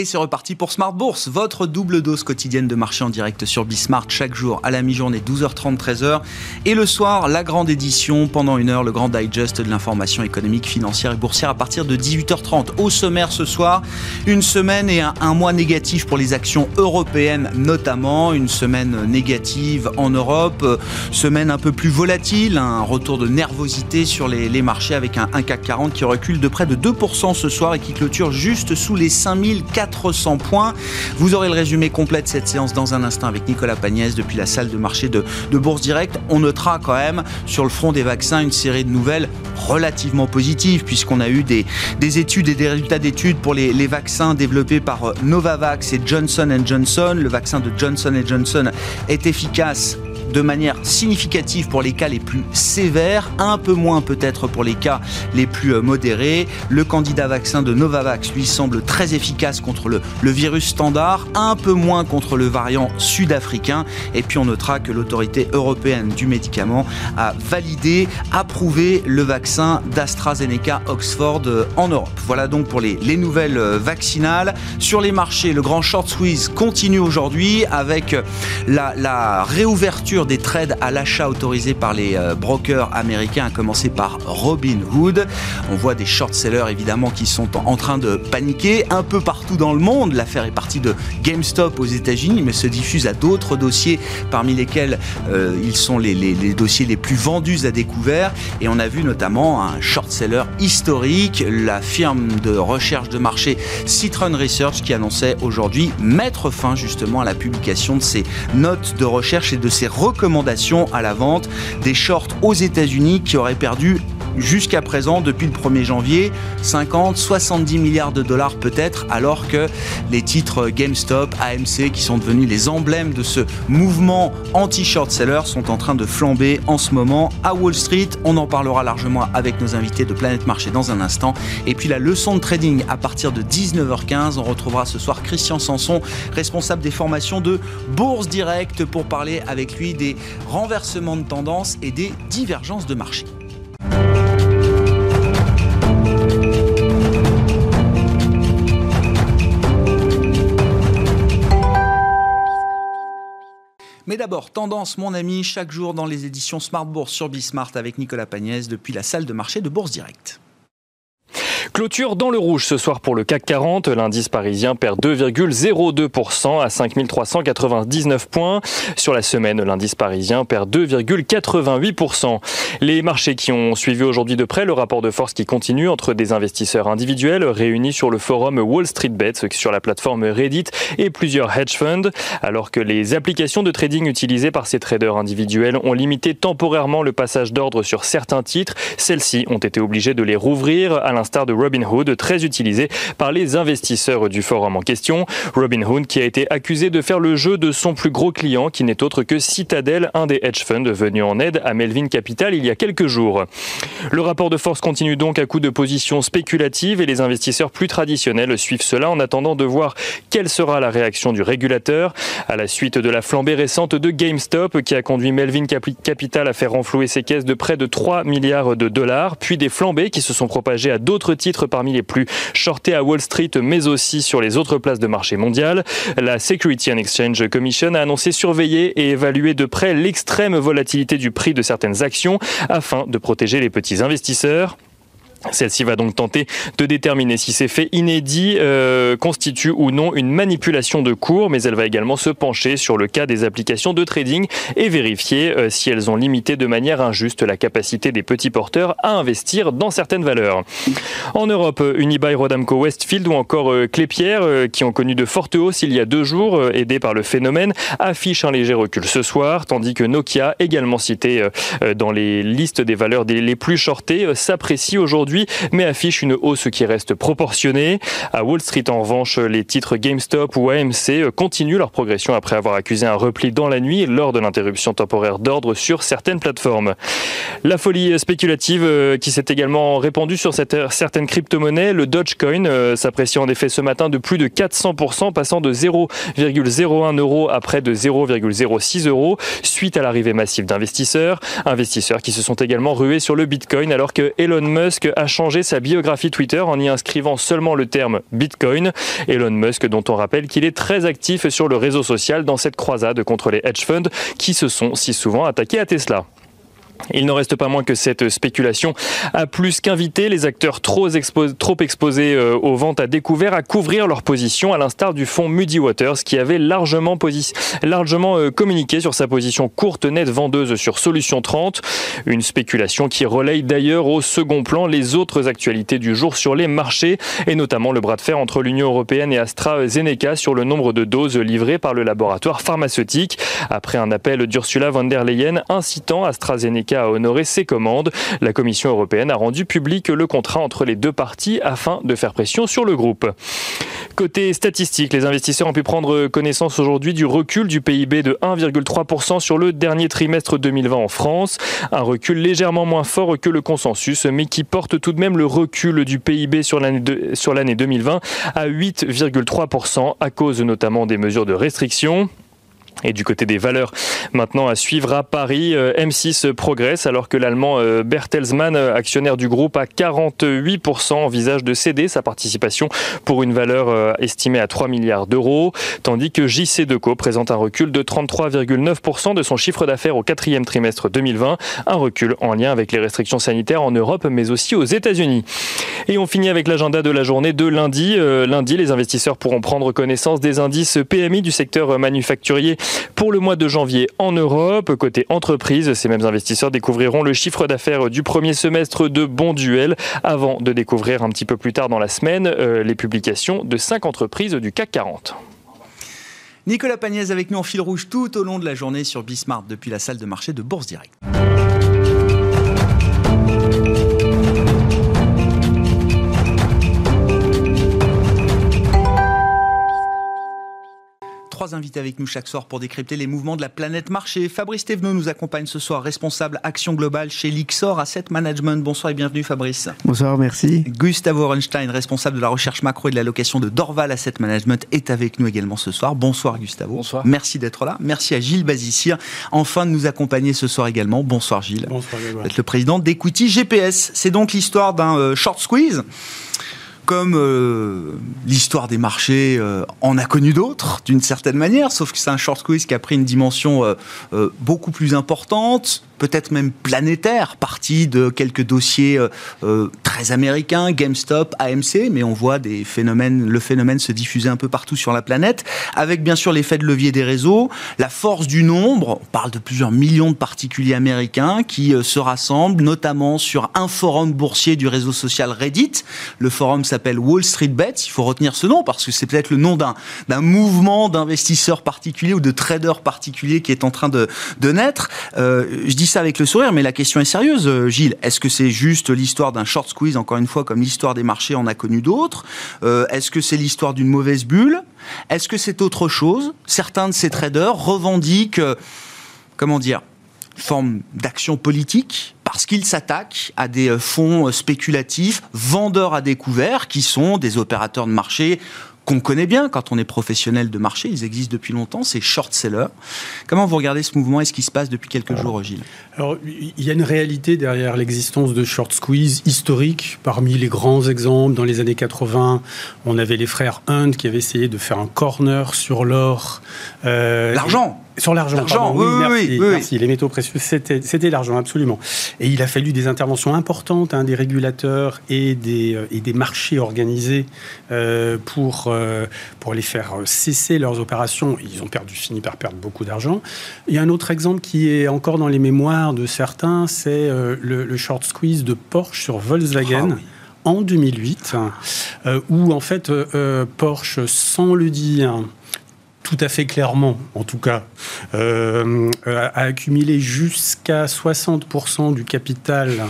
Et c'est reparti pour Smart Bourse, votre double dose quotidienne de marché en direct sur Bismart chaque jour à la mi-journée 12h30 13h et le soir la grande édition pendant une heure le grand digest de l'information économique, financière et boursière à partir de 18h30. Au sommaire ce soir, une semaine et un, mois négatif pour les actions européennes notamment, une semaine négative en Europe, semaine un peu plus volatile, un retour de nervosité sur les, marchés avec un, un CAC 40 qui recule de près de 2% ce soir et qui clôture juste sous les 5004 400 points. Vous aurez le résumé complet de cette séance dans un instant avec Nicolas Pagnès depuis la salle de marché de, Bourse Direct. On notera quand même sur le front des vaccins une série de nouvelles relativement positives puisqu'on a eu des, des études et des résultats d'études pour les, les, vaccins développés par euh, Novavax et Johnson Johnson. Le vaccin de Johnson Johnson est efficace de manière significative pour les cas les plus sévères, un peu moins peut-être pour les cas les plus euh, modérés. Le candidat vaccin de Novavax, lui, semble très efficace contre le, le virus standard, un peu moins contre le variant sud-africain. Et puis on notera que l'autorité européenne du médicament a validé, approuvé le vaccin d'AstraZeneca Oxford euh, en Europe. Voilà donc pour les, les nouvelles euh, vaccinales. Sur les marchés, le grand short squeeze continue aujourd'hui avec la, la réouverture des trades à l'achat autorisés par les euh, brokers américains, à commencer par Robinhood. On voit des short-sellers évidemment qui sont en train de paniquer un peu partout dans le monde. L'affaire est partie de GameStop aux États-Unis, mais se diffuse à d'autres dossiers, parmi lesquels euh, ils sont les, dossiers les plus vendus à découvert. Et on a vu notamment un short-seller historique, la firme de recherche de marché Citron Research, qui annonçait aujourd'hui mettre fin justement à la publication de ses notes de recherche et de ses recommandations à la vente des shorts aux États-Unis qui auraient perdu jusqu'à présent, depuis le 1er janvier, 50, 70 milliards de dollars peut-être, alors que les titres GameStop, AMC, qui sont devenus les emblèmes de ce mouvement anti-short seller, sont en train de flamber en ce moment à Wall Street. On en parlera largement avec nos invités de Planète Marché dans un instant. Et puis la leçon de trading à partir de 19h15. On retrouvera ce soir Christian Sanson, responsable des formations de Bourse Direct, pour parler avec lui des renversements de tendance et des divergences de marché. Mais d'abord, tendance, mon ami, chaque jour dans les éditions Smart Bourse sur Bismart avec Nicolas Pagnès depuis la salle de marché de Bourse Direct. Clôture dans le rouge ce soir pour le CAC 40. L'indice parisien perd 2,02% à 5399 points. Sur la semaine, l'indice parisien perd 2,88%. Les marchés qui ont suivi aujourd'hui de près le rapport de force qui continue entre des investisseurs individuels réunis sur le forum Wall Street Bets sur la plateforme Reddit et plusieurs hedge funds, alors que les applications de trading utilisées par ces traders individuels ont limité temporairement le passage d'ordre sur certains titres. Celles-ci ont été obligées de les rouvrir à l'instar de Robinhood, très utilisé par les investisseurs du forum en question. Robinhood qui a été accusé de faire le jeu de son plus gros client, qui n'est autre que Citadel, un des hedge funds venus en aide à Melvin Capital il y a quelques jours. Le rapport de force continue donc à coup de positions spéculatives et les investisseurs plus traditionnels suivent cela en attendant de voir quelle sera la réaction du régulateur à la suite de la flambée récente de GameStop qui a conduit Melvin Capital à faire renflouer ses caisses de près de 3 milliards de dollars, puis des flambées qui se sont propagées à d'autres titres parmi les plus shortés à Wall Street, mais aussi sur les autres places de marché mondial. La Security and Exchange Commission a annoncé surveiller et évaluer de près l'extrême volatilité du prix de certaines actions afin de protéger les petits investisseurs. Celle-ci va donc tenter de déterminer si ces faits inédits euh, constituent ou non une manipulation de cours, mais elle va également se pencher sur le cas des applications de trading et vérifier euh, si elles ont limité de manière injuste la capacité des petits porteurs à investir dans certaines valeurs. En Europe, Unibail Rodamco Westfield ou encore euh, Clépierre, euh, qui ont connu de fortes hausses il y a deux jours, euh, aidés par le phénomène, affichent un léger recul ce soir, tandis que Nokia, également cité euh, dans les listes des valeurs les plus shortées, euh, s'apprécie aujourd'hui mais affiche une hausse qui reste proportionnée. À Wall Street, en revanche, les titres GameStop ou AMC continuent leur progression après avoir accusé un repli dans la nuit lors de l'interruption temporaire d'ordre sur certaines plateformes. La folie spéculative euh, qui s'est également répandue sur certaines crypto-monnaies, le Dogecoin euh, s'apprécie en effet ce matin de plus de 400%, passant de 0,01 euro à près de 0,06 euros suite à l'arrivée massive d'investisseurs. Investisseurs qui se sont également rués sur le Bitcoin alors que Elon Musk a changé sa biographie Twitter en y inscrivant seulement le terme Bitcoin. Elon Musk, dont on rappelle qu'il est très actif sur le réseau social dans cette croisade contre les hedge funds qui se sont si souvent attaqués à Tesla. Il n'en reste pas moins que cette spéculation a plus qu'invité les acteurs trop, exposés euh, aux ventes à découvert à couvrir leur position, à l'instar du fonds Moody Waters qui avait largement, largement euh, communiqué sur sa position courte nette vendeuse sur Solution 30. Une spéculation qui relaye d'ailleurs au second plan les autres actualités du jour sur les marchés et notamment le bras de fer entre l'Union européenne et AstraZeneca sur le nombre de doses livrées par le laboratoire pharmaceutique. Après un appel d'Ursula von der Leyen incitant AstraZeneca à honorer ses commandes. La Commission européenne a rendu public le contrat entre les deux parties afin de faire pression sur le groupe. Côté statistique, les investisseurs ont pu prendre connaissance aujourd'hui du recul du PIB de 1,3% sur le dernier trimestre 2020 en France. Un recul légèrement moins fort que le consensus, mais qui porte tout de même le recul du PIB sur l'année 2020 à 8,3% à cause notamment des mesures de restriction. Et du côté des valeurs, maintenant à suivre à Paris, euh, M6 progresse alors que l'allemand euh, Bertelsmann, euh, actionnaire du groupe à 48%, envisage de céder sa participation pour une valeur estimée à 3 milliards d'euros, tandis que JC Deco présente un recul de 33,9% de son chiffre d'affaires au quatrième trimestre 2020, un recul en lien avec les restrictions sanitaires en Europe mais aussi aux États-Unis. Et on finit avec l'agenda de la journée de lundi. lundi, les investisseurs pourront prendre connaissance des indices PMI du secteur manufacturier pour le mois de janvier en Europe. Côté entreprise, ces mêmes investisseurs découvriront le chiffre d'affaires du premier semestre de Bon Duel avant de découvrir un petit peu plus tard dans la semaine euh, les publications de cinq entreprises du CAC 40. Nicolas Pagnès avec nous en fil rouge tout au long de la journée sur Bismarck depuis la salle de marché de Bourse Direct. Trois invités avec nous chaque soir pour décrypter les mouvements de la planète marché. Fabrice Thévenot nous accompagne ce soir, responsable action globale chez Lixor Asset Management. Bonsoir et bienvenue Fabrice. Bonsoir, merci. Gustavo Orenstein, responsable de la recherche macro et de l'allocation de Dorval Asset Management, est avec nous également ce soir. Bonsoir Gustavo. Bonsoir. Merci d'être là. Merci à Gilles Bazissir, enfin de nous accompagner ce soir également. Bonsoir Gilles. Bonsoir Vous êtes le président d'Equity GPS. C'est donc l'histoire d'un euh, short squeeze comme euh, l'histoire des marchés euh, en a connu d'autres, d'une certaine manière, sauf que c'est un short squeeze qui a pris une dimension euh, beaucoup plus importante, peut-être même planétaire, partie de quelques dossiers euh, euh, très américains, GameStop, AMC, mais on voit des phénomènes, le phénomène se diffuser un peu partout sur la planète, avec bien sûr l'effet de levier des réseaux, la force du nombre, on parle de plusieurs millions de particuliers américains qui euh, se rassemblent, notamment sur un forum boursier du réseau social Reddit. Le forum s'appelle Wall Street Bets, il faut retenir ce nom parce que c'est peut-être le nom d'un, mouvement d'investisseurs particuliers ou de traders particuliers qui est en train de, de naître. je dis ça avec le sourire, mais la question est sérieuse, euh, Gilles. Est-ce que c'est juste l'histoire d'un short squeeze, encore une fois, comme l'histoire des marchés en a connu d'autres euh, Est-ce que c'est l'histoire d'une mauvaise bulle Est-ce que c'est autre chose Certains de ces traders revendiquent, euh, comment dire, forme d'action politique parce qu'ils s'attaquent à des fonds spéculatifs, vendeurs à découvert, qui sont des opérateurs de marché qu'on connaît bien quand on est professionnel de marché, ils existent depuis longtemps, c'est short seller. Comment vous regardez ce mouvement et ce qui se passe depuis quelques jours, Gilles? Alors, il y a une réalité derrière l'existence de short squeeze historique. Parmi les grands exemples, dans les années 80, on avait les frères Hunt qui avaient essayé de faire un corner sur l'or. Euh, L'argent sur l'argent, oui, merci, merci. Les métaux précieux, c'était l'argent, absolument. Et il a fallu des interventions importantes hein, des régulateurs et des, euh, et des marchés organisés euh, pour, euh, pour les faire cesser leurs opérations. Ils ont perdu, fini par perdre beaucoup d'argent. Il y a un autre exemple qui est encore dans les mémoires de certains, c'est le, short squeeze de Porsche sur Volkswagen. Ah en 2008, où en fait Porsche, sans le dire, tout à fait clairement, en tout cas, euh, a accumulé jusqu'à 60% du capital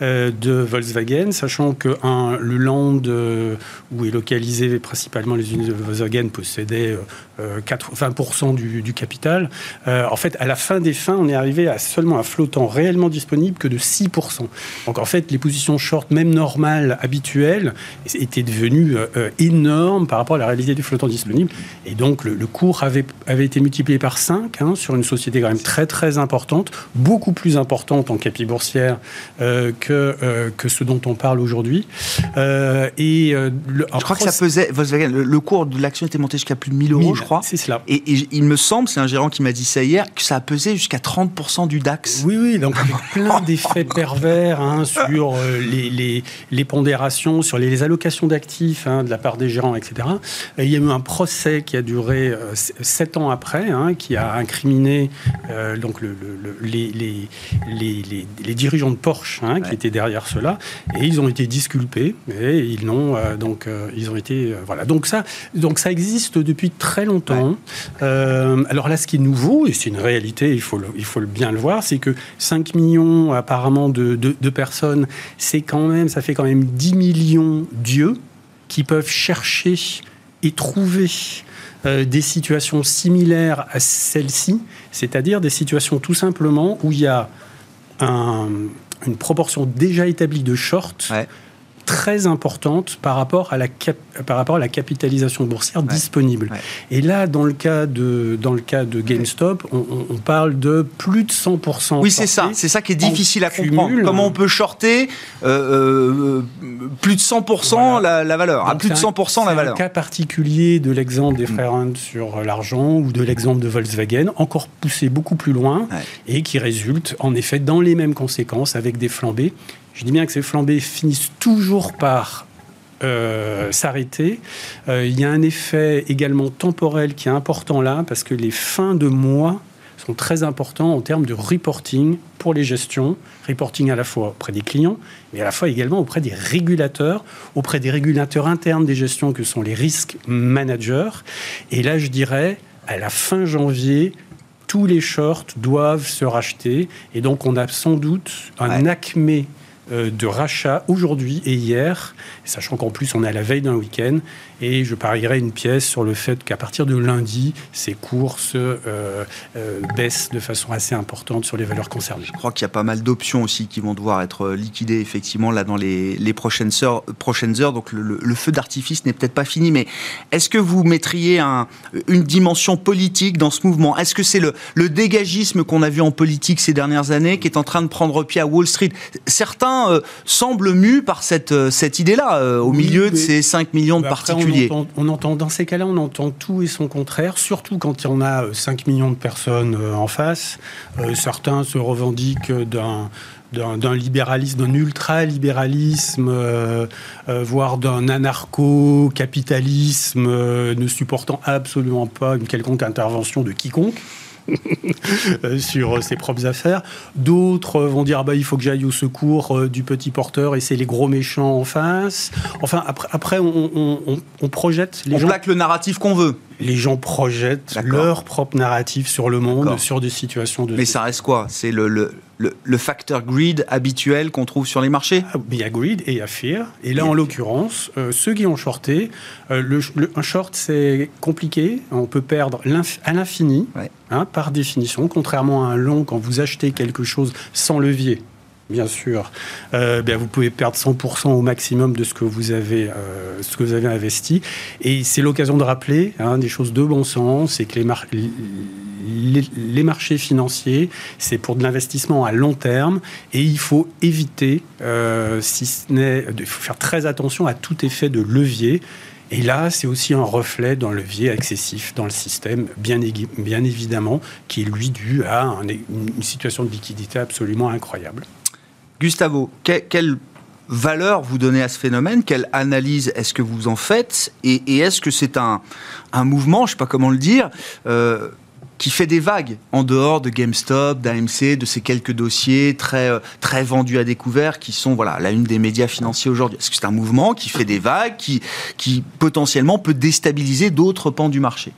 de Volkswagen, sachant que le land euh, où est localisé principalement les unités de Volkswagen possédait 80% euh, du, capital. en fait, à la fin des fins, on est arrivé à seulement un flottant réellement disponible que de 6%. Donc en fait, les positions short, même normales, habituelles, étaient devenues énormes par rapport à la réalité du flottant disponible. Et donc le, cours avait, été multiplié par 5 hein, sur une société quand même très très importante, beaucoup plus importante en capi boursière euh, que, euh, que ce dont on parle aujourd'hui. Euh, et je crois que ça pesait, Volkswagen, le, cours de l'action était monté jusqu'à plus de 1000 euros, je crois. C'est cela. Et, il me semble, c'est un gérant qui m'a dit ça hier, que ça a pesé jusqu'à 30% du DAX. Oui, oui, donc avec plein d'effets pervers hein, sur les, les, les, pondérations, sur les, allocations d'actifs hein, de la part des gérants, etc. il y a eu un procès qui a duré 7 ans après, hein, qui a incriminé donc le, les, dirigeants de Porsche qui étaient derrière cela, et ils ont été disculpés, et ils n'ont euh, donc euh, ils ont été euh, voilà. Donc ça, donc ça existe depuis très longtemps. alors là, ce qui est nouveau, et c'est une réalité, il faut le, il faut bien le voir, c'est que 5 millions apparemment de, de, de personnes, c'est quand même, ça fait quand même 10 millions d'yeux qui peuvent chercher et trouver euh, des situations similaires à celle-ci, c'est-à-dire des situations tout simplement où il y a une proportion déjà établie de short très importante par rapport à la, par rapport à la capitalisation boursière disponible. Et là, dans le cas de, dans le cas de GameStop, on, parle de plus de 100%. Oui, c'est ça. C'est ça qui est difficile à comprendre. Comment on peut shorter euh, euh, plus de 100% la, valeur, à plus de 100% la valeur. un cas particulier de l'exemple des mm. frères Hunt sur l'argent ou de l'exemple de Volkswagen, encore poussé beaucoup plus loin et qui résulte en effet dans les mêmes conséquences avec des flambées je dis bien que ces flambées finissent toujours par euh, s'arrêter. Euh, il y a un effet également temporel qui est important là, parce que les fins de mois sont très importants en termes de reporting pour les gestions, reporting à la fois auprès des clients, mais à la fois également auprès des régulateurs, auprès des régulateurs internes des gestions que sont les risques managers. Et là, je dirais, à la fin janvier, tous les shorts doivent se racheter. Et donc, on a sans doute un acmé euh, de rachat aujourd'hui et hier, sachant qu'en plus on est à la veille d'un week-end, et je parierais une pièce sur le fait qu'à partir de lundi, ces cours se euh, euh, baissent de façon assez importante sur les valeurs concernées. Je crois qu'il y a pas mal d'options aussi qui vont devoir être liquidées effectivement là dans les, prochaines, heures, prochaines heures. Donc le, feu d'artifice n'est peut-être pas fini, mais est-ce que vous mettriez une dimension politique dans ce mouvement? Est-ce que c'est le, le dégagisme qu'on a vu en politique ces dernières années qui est en train de prendre pied à Wall Street? Certains euh, semblent mus par cette, cette idée-là, au milieu de ces 5 millions de particuliers on entend, dans ces cas-là, on entend tout et son contraire, surtout quand il y en a 5 euh, millions de personnes euh, en face. Euh, certains se revendiquent d'un d'un libéralisme, d'un ultra-libéralisme, voire d'un anarcho-capitalisme ne supportant absolument pas une quelconque intervention de quiconque. Sur ses propres affaires. D'autres vont dire ah bah, il faut que j'aille au secours euh, du petit porteur et c'est les gros méchants en face. Enfin, après, après on, projette les on gens. plaque le narratif qu'on veut les gens projettent leur propre narratif sur le monde, sur des situations de... Mais ça reste quoi? C'est le, le, le, facteur greed habituel qu'on trouve sur les marchés? Ah, Il y a greed et il y a fear. Et là, en l'occurrence, euh, ceux qui ont shorté, euh, un short, c'est compliqué. On peut perdre à l'infini, hein, par définition, contrairement à un long, quand vous achetez quelque chose sans levier bien sûr, euh, bien vous pouvez perdre 100% au maximum de ce que vous avez, euh, ce que vous avez investi. Et c'est l'occasion de rappeler hein, des choses de bon sens, c'est que les, marchés financiers, c'est pour de l'investissement à long terme, et il faut éviter, euh, si ce n'est, il faut faire très attention à tout effet de levier. Et là, c'est aussi un reflet d'un levier excessif dans le système, bien évidemment, qui est lui dû à une situation de liquidité absolument incroyable. Gustavo, quelle valeur vous donnez à ce phénomène? Quelle analyse est-ce que vous en faites? Et, est-ce que c'est un, mouvement, je ne sais pas comment le dire, euh, qui fait des vagues en dehors de GameStop, d'AMC, de ces quelques dossiers très, euh, très vendus à découvert qui sont voilà, la une des médias financiers aujourd'hui? Est-ce que c'est un mouvement qui fait des vagues, qui, qui potentiellement peut déstabiliser d'autres pans du marché?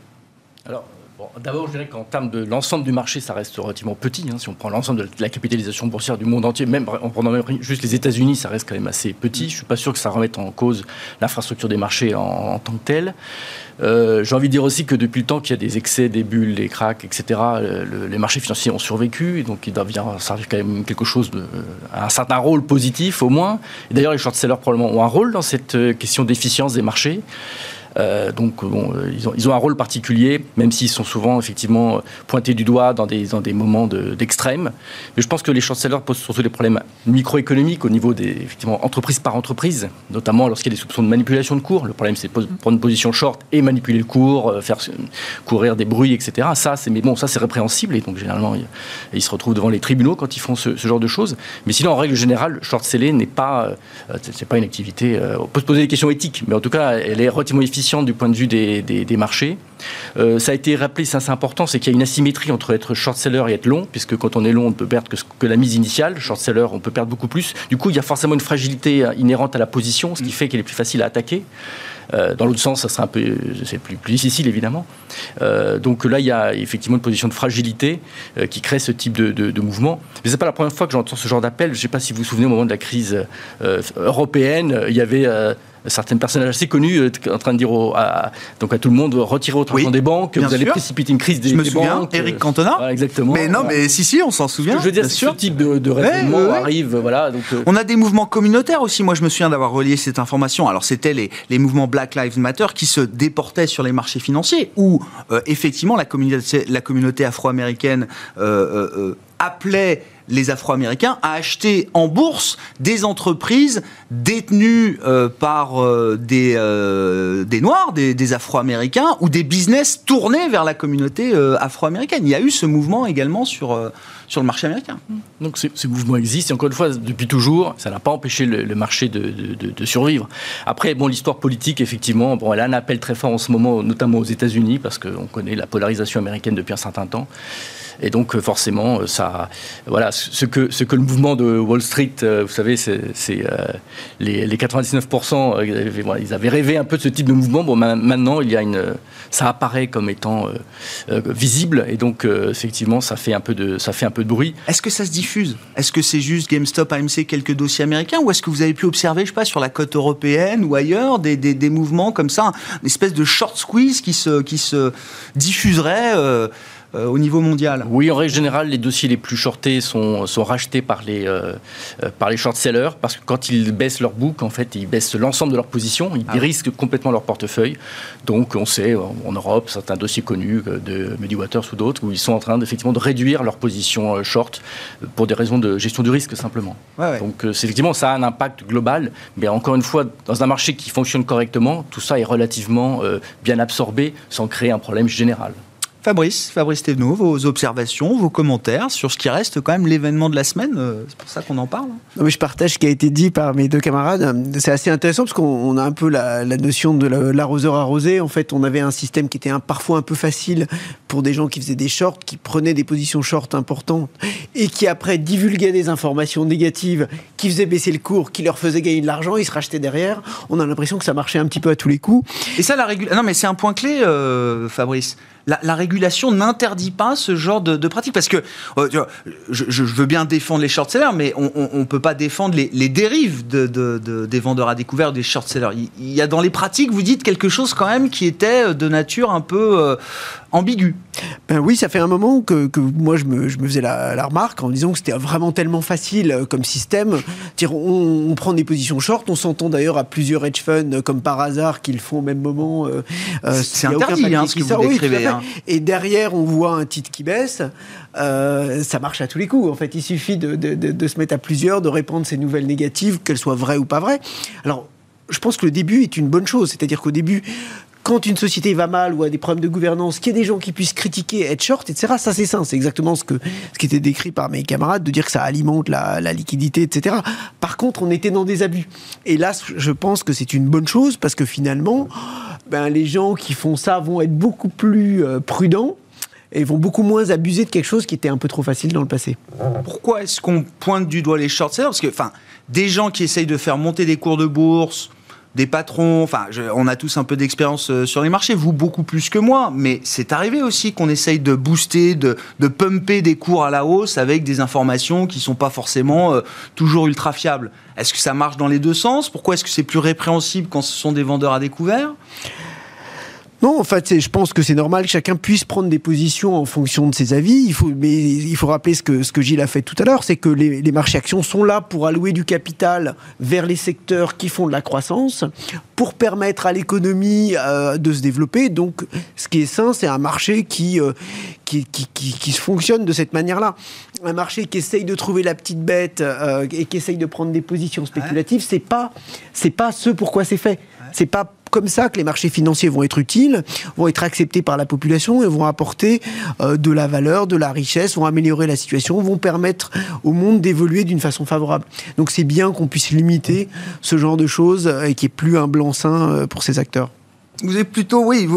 D'abord, je dirais qu'en termes de l'ensemble du marché, ça reste relativement petit. Hein. Si on prend l'ensemble de la capitalisation boursière du monde entier, même en prenant même juste les États-Unis, ça reste quand même assez petit. Je ne suis pas sûr que ça remette en cause l'infrastructure des marchés en, tant que telle. Euh, j'ai envie de dire aussi que depuis le temps qu'il y a des excès, des bulles, des cracks, etc., les marchés financiers ont survécu, et donc il doit bien servir quand même quelque chose de, un certain rôle positif au moins. Et d'ailleurs, les short sellers probablement ont un rôle dans cette euh, question d'efficience des marchés. Donc bon, ils, ont, un rôle particulier, même s'ils sont souvent effectivement pointés du doigt dans des, dans des moments d'extrême. Mais je pense que les short-sellers posent surtout des problèmes microéconomiques au niveau des effectivement, entreprises par entreprise, notamment lorsqu'il y a des soupçons de manipulation de cours. Le problème, c'est de prendre une position short et manipuler le cours, faire courir des bruits, etc. Ça, c'est mais bon, ça c'est répréhensible et donc généralement ils, se retrouvent devant les tribunaux quand ils font ce, genre de choses. Mais sinon, en règle générale, short seller n'est pas, euh, pas une activité. Euh, on peut se poser des questions éthiques, mais en tout cas, elle est relativement efficiente du point de vue des, des, marchés. Euh, ça a été rappelé, ça c'est important, c'est qu'il y a une asymétrie entre être short seller et être long, puisque quand on est long, on ne peut perdre que, que la mise initiale. Short seller, on peut perdre beaucoup plus. Du coup, il y a forcément une fragilité inhérente à la position, ce qui mm. fait qu'elle est plus facile à attaquer. Euh, dans l'autre sens, ça sera un peu, c'est plus, plus difficile évidemment. Euh, donc là, il y a effectivement une position de fragilité euh, qui crée ce type de, de, de mouvement. Mais c'est pas la première fois que j'entends ce genre d'appel. Je ne sais pas si vous vous souvenez au moment de la crise européenne, il y avait certaines personnes assez connues euh, en train de dire à, donc à tout le monde retirez votre argent des banques, vous allez précipiter une crise des, je me souviens, banques. Eric Cantona. exactement. Mais non, mais si, si, on s'en souvient. Que je veux dire, ce type de, de raisonnement arrive. Voilà, donc, On a des mouvements communautaires aussi. Moi, je me souviens d'avoir relié cette information. Alors, c'était les, les, mouvements Black Lives Matter qui se déportaient sur les marchés financiers, où euh, effectivement la communauté, la communauté afro-américaine euh, appelait les Afro-Américains à acheter en bourse des entreprises détenues euh, par euh, des, euh, des Noirs, des, Afro-Américains, ou des business tournés vers la communauté afro-américaine. Il y a eu ce mouvement également sur, sur le marché américain. Donc ces, mouvements existent, et encore une fois, depuis toujours, ça n'a pas empêché le, marché de, de, survivre. Après, bon, l'histoire politique, effectivement, bon, elle a un appel très fort en ce moment, notamment aux États-Unis, parce qu'on connaît la polarisation américaine depuis un certain temps. Et donc, euh, forcément, euh, ça, voilà, ce que, ce que le mouvement de Wall Street, euh, vous savez, c'est les, les, 99%, ils avaient rêvé un peu de ce type de mouvement. Bon, maintenant, il y a une, ça apparaît comme étant visible, et donc, effectivement, ça fait un peu de, ça fait un peu de bruit. Est-ce que ça se diffuse? Est-ce que c'est juste GameStop, AMC, quelques dossiers américains, ou est-ce que vous avez pu observer, je sais pas, sur la côte européenne ou ailleurs, des, des, des mouvements comme ça, une espèce de short squeeze qui se, qui se diffuserait euh, au niveau mondial Oui, en règle générale, les dossiers les plus shortés sont, sont rachetés par les, euh, euh, par les short-sellers parce que quand ils baissent leur book, en fait, ils baissent l'ensemble de leur position, ils ah risquent complètement leur portefeuille. Donc, on sait en Europe, certains dossiers connus de Mediwaters ou d'autres, où ils sont en train effectivement de réduire leur position short pour des raisons de gestion du risque simplement. Donc, c'est effectivement, ça a un impact global, mais encore une fois, dans un marché qui fonctionne correctement, tout ça est relativement bien absorbé sans créer un problème général. Fabrice, Fabrice Thévenot, vos observations, vos commentaires sur ce qui reste quand même l'événement de la semaine. Euh, c'est pour ça qu'on en parle. Oui, je partage ce qui a été dit par mes deux camarades. C'est assez intéressant parce qu'on a un peu la, notion de l'arroseur arrosé. En fait, on avait un système qui était parfois un peu facile pour des gens qui faisaient des shorts, qui prenaient des positions short importantes et qui après divulguaient des informations négatives, qui faisaient baisser le cours, qui leur faisaient gagner de l'argent, ils se rachetaient derrière. On a l'impression que ça marchait un petit peu à tous les coups. Et ça, la régulation. Non, mais c'est un point clé, euh, Fabrice la, régulation n'interdit pas ce genre de, pratique Parce que euh, je, veux bien défendre les short-sellers, mais on ne peut pas défendre les, dérives des vendeurs à découvert, des short-sellers. Il, y a dans les pratiques, vous dites quelque chose quand même qui était de nature un peu euh, ambigu. Ben oui, ça fait un moment que, moi je me, faisais la, remarque en disant que c'était vraiment tellement facile euh, comme système. On, on, prend des positions short, on s'entend d'ailleurs à plusieurs hedge funds comme par hasard qu'ils font au même moment. c'est interdit hein, ce que vous décrivez. Hein. Et derrière, on voit un titre qui baisse. Euh, ça marche à tous les coups. En fait, il suffit de, se mettre à plusieurs, de répandre ces nouvelles négatives, qu'elles soient vraies ou pas vraies. Alors, je pense que le début est une bonne chose. C'est-à-dire qu'au début, quand une société va mal ou a des problèmes de gouvernance, qu'il y ait des gens qui puissent critiquer, être short, etc. Ça, c'est ça. C'est exactement ce, que, ce qui était décrit par mes camarades, de dire que ça alimente la, liquidité, etc. Par contre, on était dans des abus. Et là, je pense que c'est une bonne chose parce que finalement, ben, les gens qui font ça vont être beaucoup plus euh, prudents et vont beaucoup moins abuser de quelque chose qui était un peu trop facile dans le passé. Pourquoi est-ce qu'on pointe du doigt les short sellers Parce que, enfin, des gens qui essayent de faire monter des cours de bourse, des patrons, enfin, on a tous un peu d'expérience euh, sur les marchés, vous beaucoup plus que moi, mais c'est arrivé aussi qu'on essaye de booster, de, pumper des cours à la hausse avec des informations qui sont pas forcément euh, toujours ultra fiables. Est-ce que ça marche dans les deux sens? Pourquoi est-ce que c'est plus répréhensible quand ce sont des vendeurs à découvert? Non, en fait, je pense que c'est normal que chacun puisse prendre des positions en fonction de ses avis. Il faut, mais il faut rappeler ce que, ce que Gilles a fait tout à l'heure, c'est que les, les, marchés actions sont là pour allouer du capital vers les secteurs qui font de la croissance, pour permettre à l'économie euh, de se développer. Donc, ce qui est sain, c'est un marché qui, euh, qui, qui, qui, qui, fonctionne de cette manière-là. Un marché qui essaye de trouver la petite bête euh, et qui essaye de prendre des positions spéculatives, ouais. c'est pas, c'est pas ce pourquoi c'est fait. Ouais. C'est pas comme ça que les marchés financiers vont être utiles, vont être acceptés par la population et vont apporter euh, de la valeur, de la richesse, vont améliorer la situation, vont permettre au monde d'évoluer d'une façon favorable. Donc c'est bien qu'on puisse limiter ce genre de choses et qu'il n'y ait plus un blanc-seing euh, pour ces acteurs. Vous êtes plutôt, oui,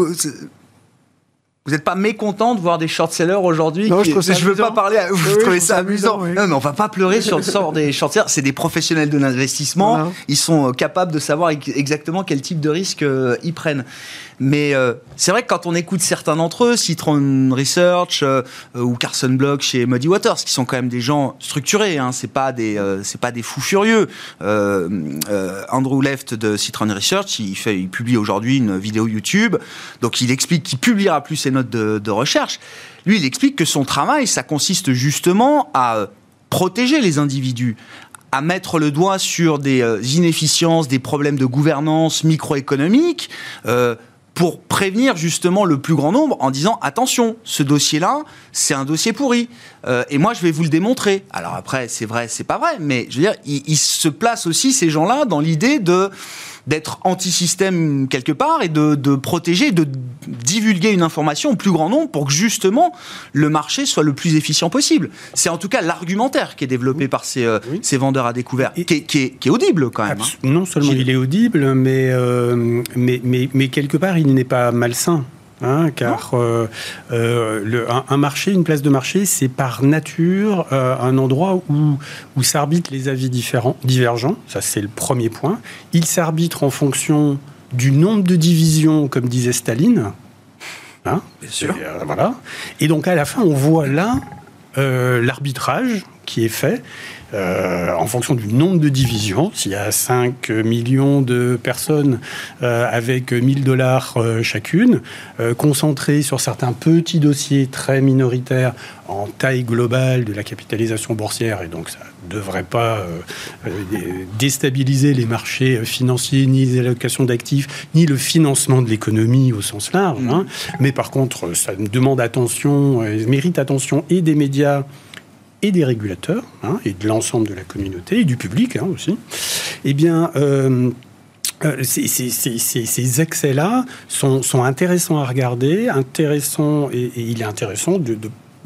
vous n'êtes pas mécontent de voir des short-sellers aujourd'hui Non, qui... je, je veux pas parler. À... Vous oui, trouvez ça amusant, amusant oui. Non, mais on va pas pleurer sur le sort des short-sellers. C'est des professionnels de l'investissement. Voilà. Ils sont capables de savoir exactement quel type de risque euh, ils prennent. Mais euh, c'est vrai que quand on écoute certains d'entre eux, Citron Research euh, ou Carson Block chez Muddy Waters, qui sont quand même des gens structurés, hein, c'est pas des euh, c'est pas des fous furieux. Andrew Left de Citron Research, il fait, il publie aujourd'hui une vidéo YouTube, donc il explique qu'il publiera plus notes de, recherche. Lui, il explique que son travail, ça consiste justement à protéger les individus, à mettre le doigt sur des euh, inefficiences, des problèmes de gouvernance microéconomique, euh, pour prévenir justement le plus grand nombre en disant attention, ce dossier-là, c'est un dossier pourri. Euh, et moi, je vais vous le démontrer. Alors après, c'est vrai, c'est pas vrai, mais je veux dire, ils il se placent aussi ces gens-là dans l'idée de d'être anti-système quelque part et de, de, protéger, de divulguer une information au plus grand nombre pour que justement le marché soit le plus efficient possible. C'est en tout cas l'argumentaire qui est développé oui. par ces, euh, oui. ces, vendeurs à découvert, et, qui, est, qui, est, qui, est, audible quand même. Hein. Non seulement il est audible, mais, euh, mais, mais, mais quelque part il n'est pas malsain. Hein, car euh, euh, le, un, un, marché, une place de marché, c'est par nature euh, un endroit où, où s'arbitrent les avis différents, divergents. Ça, c'est le premier point. Il s'arbitre en fonction du nombre de divisions, comme disait Staline. Hein Bien sûr. Et, voilà. Et donc, à la fin, on voit là l'arbitrage qui est fait. Euh, en fonction du nombre de divisions. S'il y a 5 millions de personnes euh, avec 1000 dollars euh, chacune, concentrées sur certains petits dossiers très minoritaires en taille globale de la capitalisation boursière, et donc ça ne devrait pas déstabiliser les marchés financiers, ni les allocations d'actifs, ni le financement de l'économie au sens large. Hein. Mais par contre, ça demande attention, mérite attention et des médias et des régulateurs, hein, et de l'ensemble de la communauté, et du public hein, aussi, eh bien, euh, euh, ces, excès-là sont, intéressants à regarder, intéressants, et, il est intéressant de,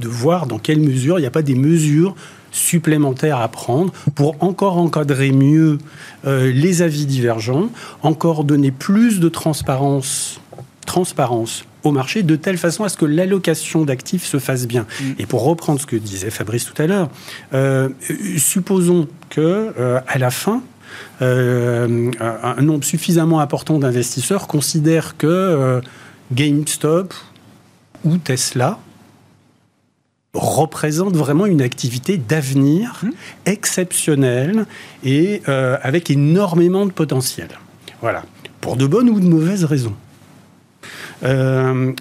voir dans quelle mesure il n'y a pas des mesures supplémentaires à prendre pour encore encadrer mieux euh, les avis divergents, encore donner plus de transparence, transparence au marché de telle façon à ce que l'allocation d'actifs se fasse bien. Mmh. Et pour reprendre ce que disait Fabrice tout à l'heure, euh, supposons que euh, à la fin, euh, un nombre suffisamment important d'investisseurs considèrent que euh, GameStop ou Tesla représente vraiment une activité d'avenir mmh. exceptionnelle et euh, avec énormément de potentiel. Voilà. Pour de bonnes ou de mauvaises raisons. Euh,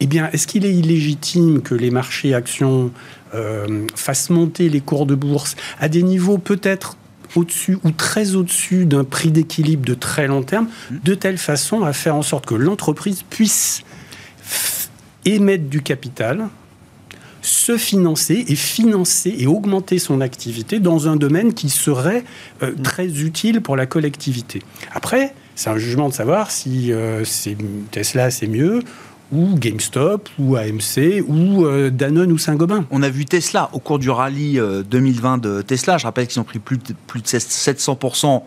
eh bien, est-ce qu'il est illégitime que les marchés actions euh, fassent monter les cours de bourse à des niveaux peut-être au-dessus ou très au-dessus d'un prix d'équilibre de très long terme, de telle façon à faire en sorte que l'entreprise puisse émettre du capital, se financer et financer et augmenter son activité dans un domaine qui serait euh, très utile pour la collectivité? Après, c'est un jugement de savoir si euh, Tesla c'est mieux ou GameStop, ou AMC, ou euh, Danone ou Saint-Gobain. On a vu Tesla au cours du rallye euh, 2020 de Tesla. Je rappelle qu'ils ont pris plus de, plus de 700%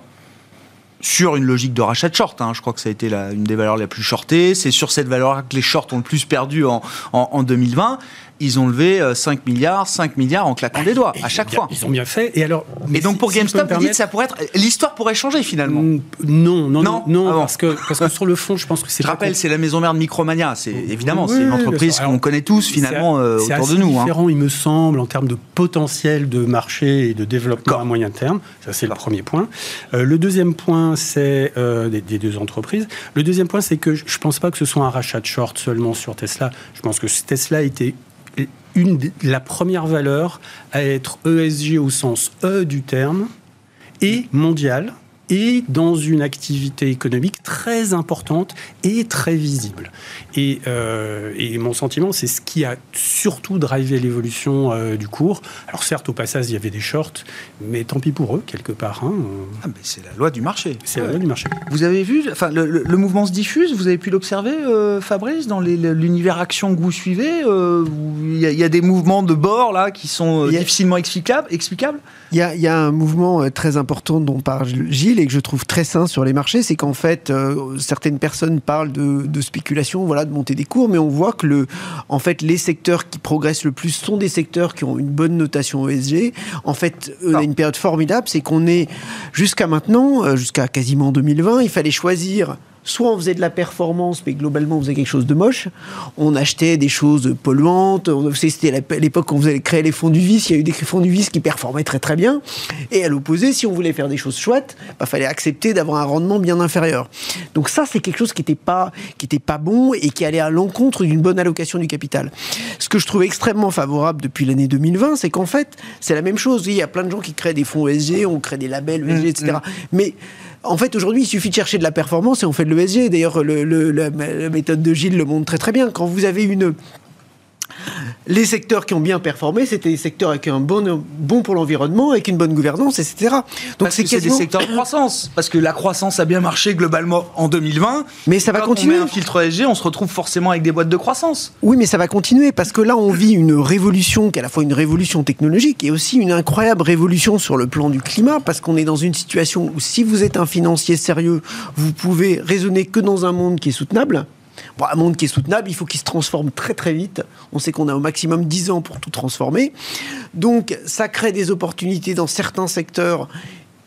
sur une logique de rachat de short. Hein. Je crois que ça a été une des valeurs les plus shortées. C'est sur cette valeur que les shorts ont le plus perdu en 2020. Ils ont levé 5 milliards, 5 milliards en claquant des doigts, à chaque fois. Ils ont bien fait. Et, alors, et donc pour GameStop, vous dites ça pourrait être. L'histoire pourrait changer finalement Non, non, non, non, ah parce, que, parce que sur le fond, je pense que c'est. Je rappelle, c'est la maison mère de Micromania. C'est évidemment, c'est une entreprise qu'on connaît tous finalement autour de nous. C'est hein. différent, il me semble, en termes de potentiel de marché et de développement à moyen terme. Ça, c'est le premier point. le deuxième point, c'est des, des, deux entreprises. Le deuxième point, c'est que je ne pense pas que ce soit un rachat de short seulement sur Tesla. Je pense que Tesla était une, la première valeur à être ESG au sens E du terme et mondial et dans une activité économique très importante et très visible. Et, euh, et mon sentiment, c'est ce qui a surtout drivé l'évolution euh, du cours. Alors certes, au passage, il y avait des shorts, mais tant pis pour eux, quelque part. Hein. Ah, c'est la loi du marché. C'est la loi du marché. Vous avez vu, enfin, le, mouvement se diffuse, vous avez pu l'observer, euh, Fabrice, dans l'univers action que vous suivez Il y, a des mouvements de bord, là, qui sont difficilement explicables, explicables? Il y, a, il y, a, un mouvement très important dont parle Gilles et que je trouve très sain sur les marchés, c'est qu'en fait, euh, certaines personnes parlent de, spéculation, voilà, de monter des cours, mais on voit que le, en fait, les secteurs qui progressent le plus sont des secteurs qui ont une bonne notation ESG. En fait, on a une période formidable, c'est qu'on est jusqu'à maintenant, euh, jusqu'à quasiment 2020, il fallait choisir soit on faisait de la performance, mais globalement on faisait quelque chose de moche. On achetait des choses polluantes. C'était l'époque où on faisait créer les fonds du vice. Il y a eu des fonds du vice qui performaient très très bien. Et à l'opposé, si on voulait faire des choses chouettes, il bah, fallait accepter d'avoir un rendement bien inférieur. Donc ça, c'est quelque chose qui n'était pas qui était pas bon et qui allait à l'encontre d'une bonne allocation du capital. Ce que je trouve extrêmement favorable depuis l'année 2020, c'est qu'en fait, c'est la même chose. Il y a plein de gens qui créent des fonds ESG, on crée des labels ESG, etc. Mais en fait, aujourd'hui, il suffit de chercher de la performance et on fait de l'ESG. D'ailleurs, la méthode de Gilles le montre très très bien. Quand vous avez une les secteurs qui ont bien performé, c'était des secteurs avec un bon, bon pour l'environnement, avec une bonne gouvernance, etc. Donc c'est des secteurs de croissance, parce que la croissance a bien marché globalement en 2020. Mais ça va continuer. On met un filtre ESG, on se retrouve forcément avec des boîtes de croissance. Oui, mais ça va continuer parce que là, on vit une révolution qui est à la fois une révolution technologique et aussi une incroyable révolution sur le plan du climat, parce qu'on est dans une situation où si vous êtes un financier sérieux, vous pouvez raisonner que dans un monde qui est soutenable. Bon, un monde qui est soutenable, il faut qu'il se transforme très très vite. On sait qu'on a au maximum 10 ans pour tout transformer. Donc ça crée des opportunités dans certains secteurs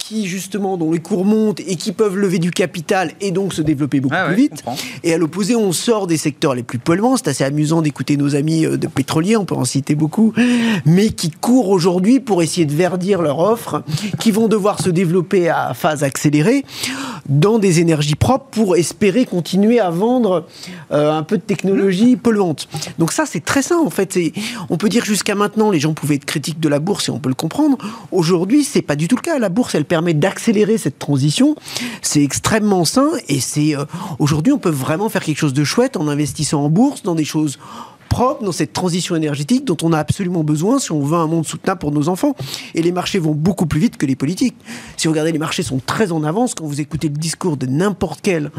qui justement dont les cours montent et qui peuvent lever du capital et donc se développer beaucoup ah plus vite. Et à l'opposé, on sort des secteurs les plus polluants. C'est assez amusant d'écouter nos amis euh, de pétroliers, on peut en citer beaucoup, mais qui courent aujourd'hui pour essayer de verdir leur offre, qui vont devoir se développer à phase accélérée dans des énergies propres pour espérer continuer à vendre euh, un peu de technologie polluante. Donc ça, c'est très sain en fait. On peut dire jusqu'à maintenant, les gens pouvaient être critiques de la bourse et on peut le comprendre. Aujourd'hui, c'est pas du tout le cas. La bourse, elle permet d'accélérer cette transition. C'est extrêmement sain et c'est euh, aujourd'hui on peut vraiment faire quelque chose de chouette en investissant en bourse dans des choses propre dans cette transition énergétique dont on a absolument besoin si on veut un monde soutenable pour nos enfants. Et les marchés vont beaucoup plus vite que les politiques. Si vous regardez, les marchés sont très en avance. Quand vous écoutez le discours de n'importe quel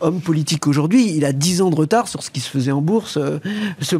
homme politique aujourd'hui, il a 10 ans de retard sur ce qui se faisait en bourse euh,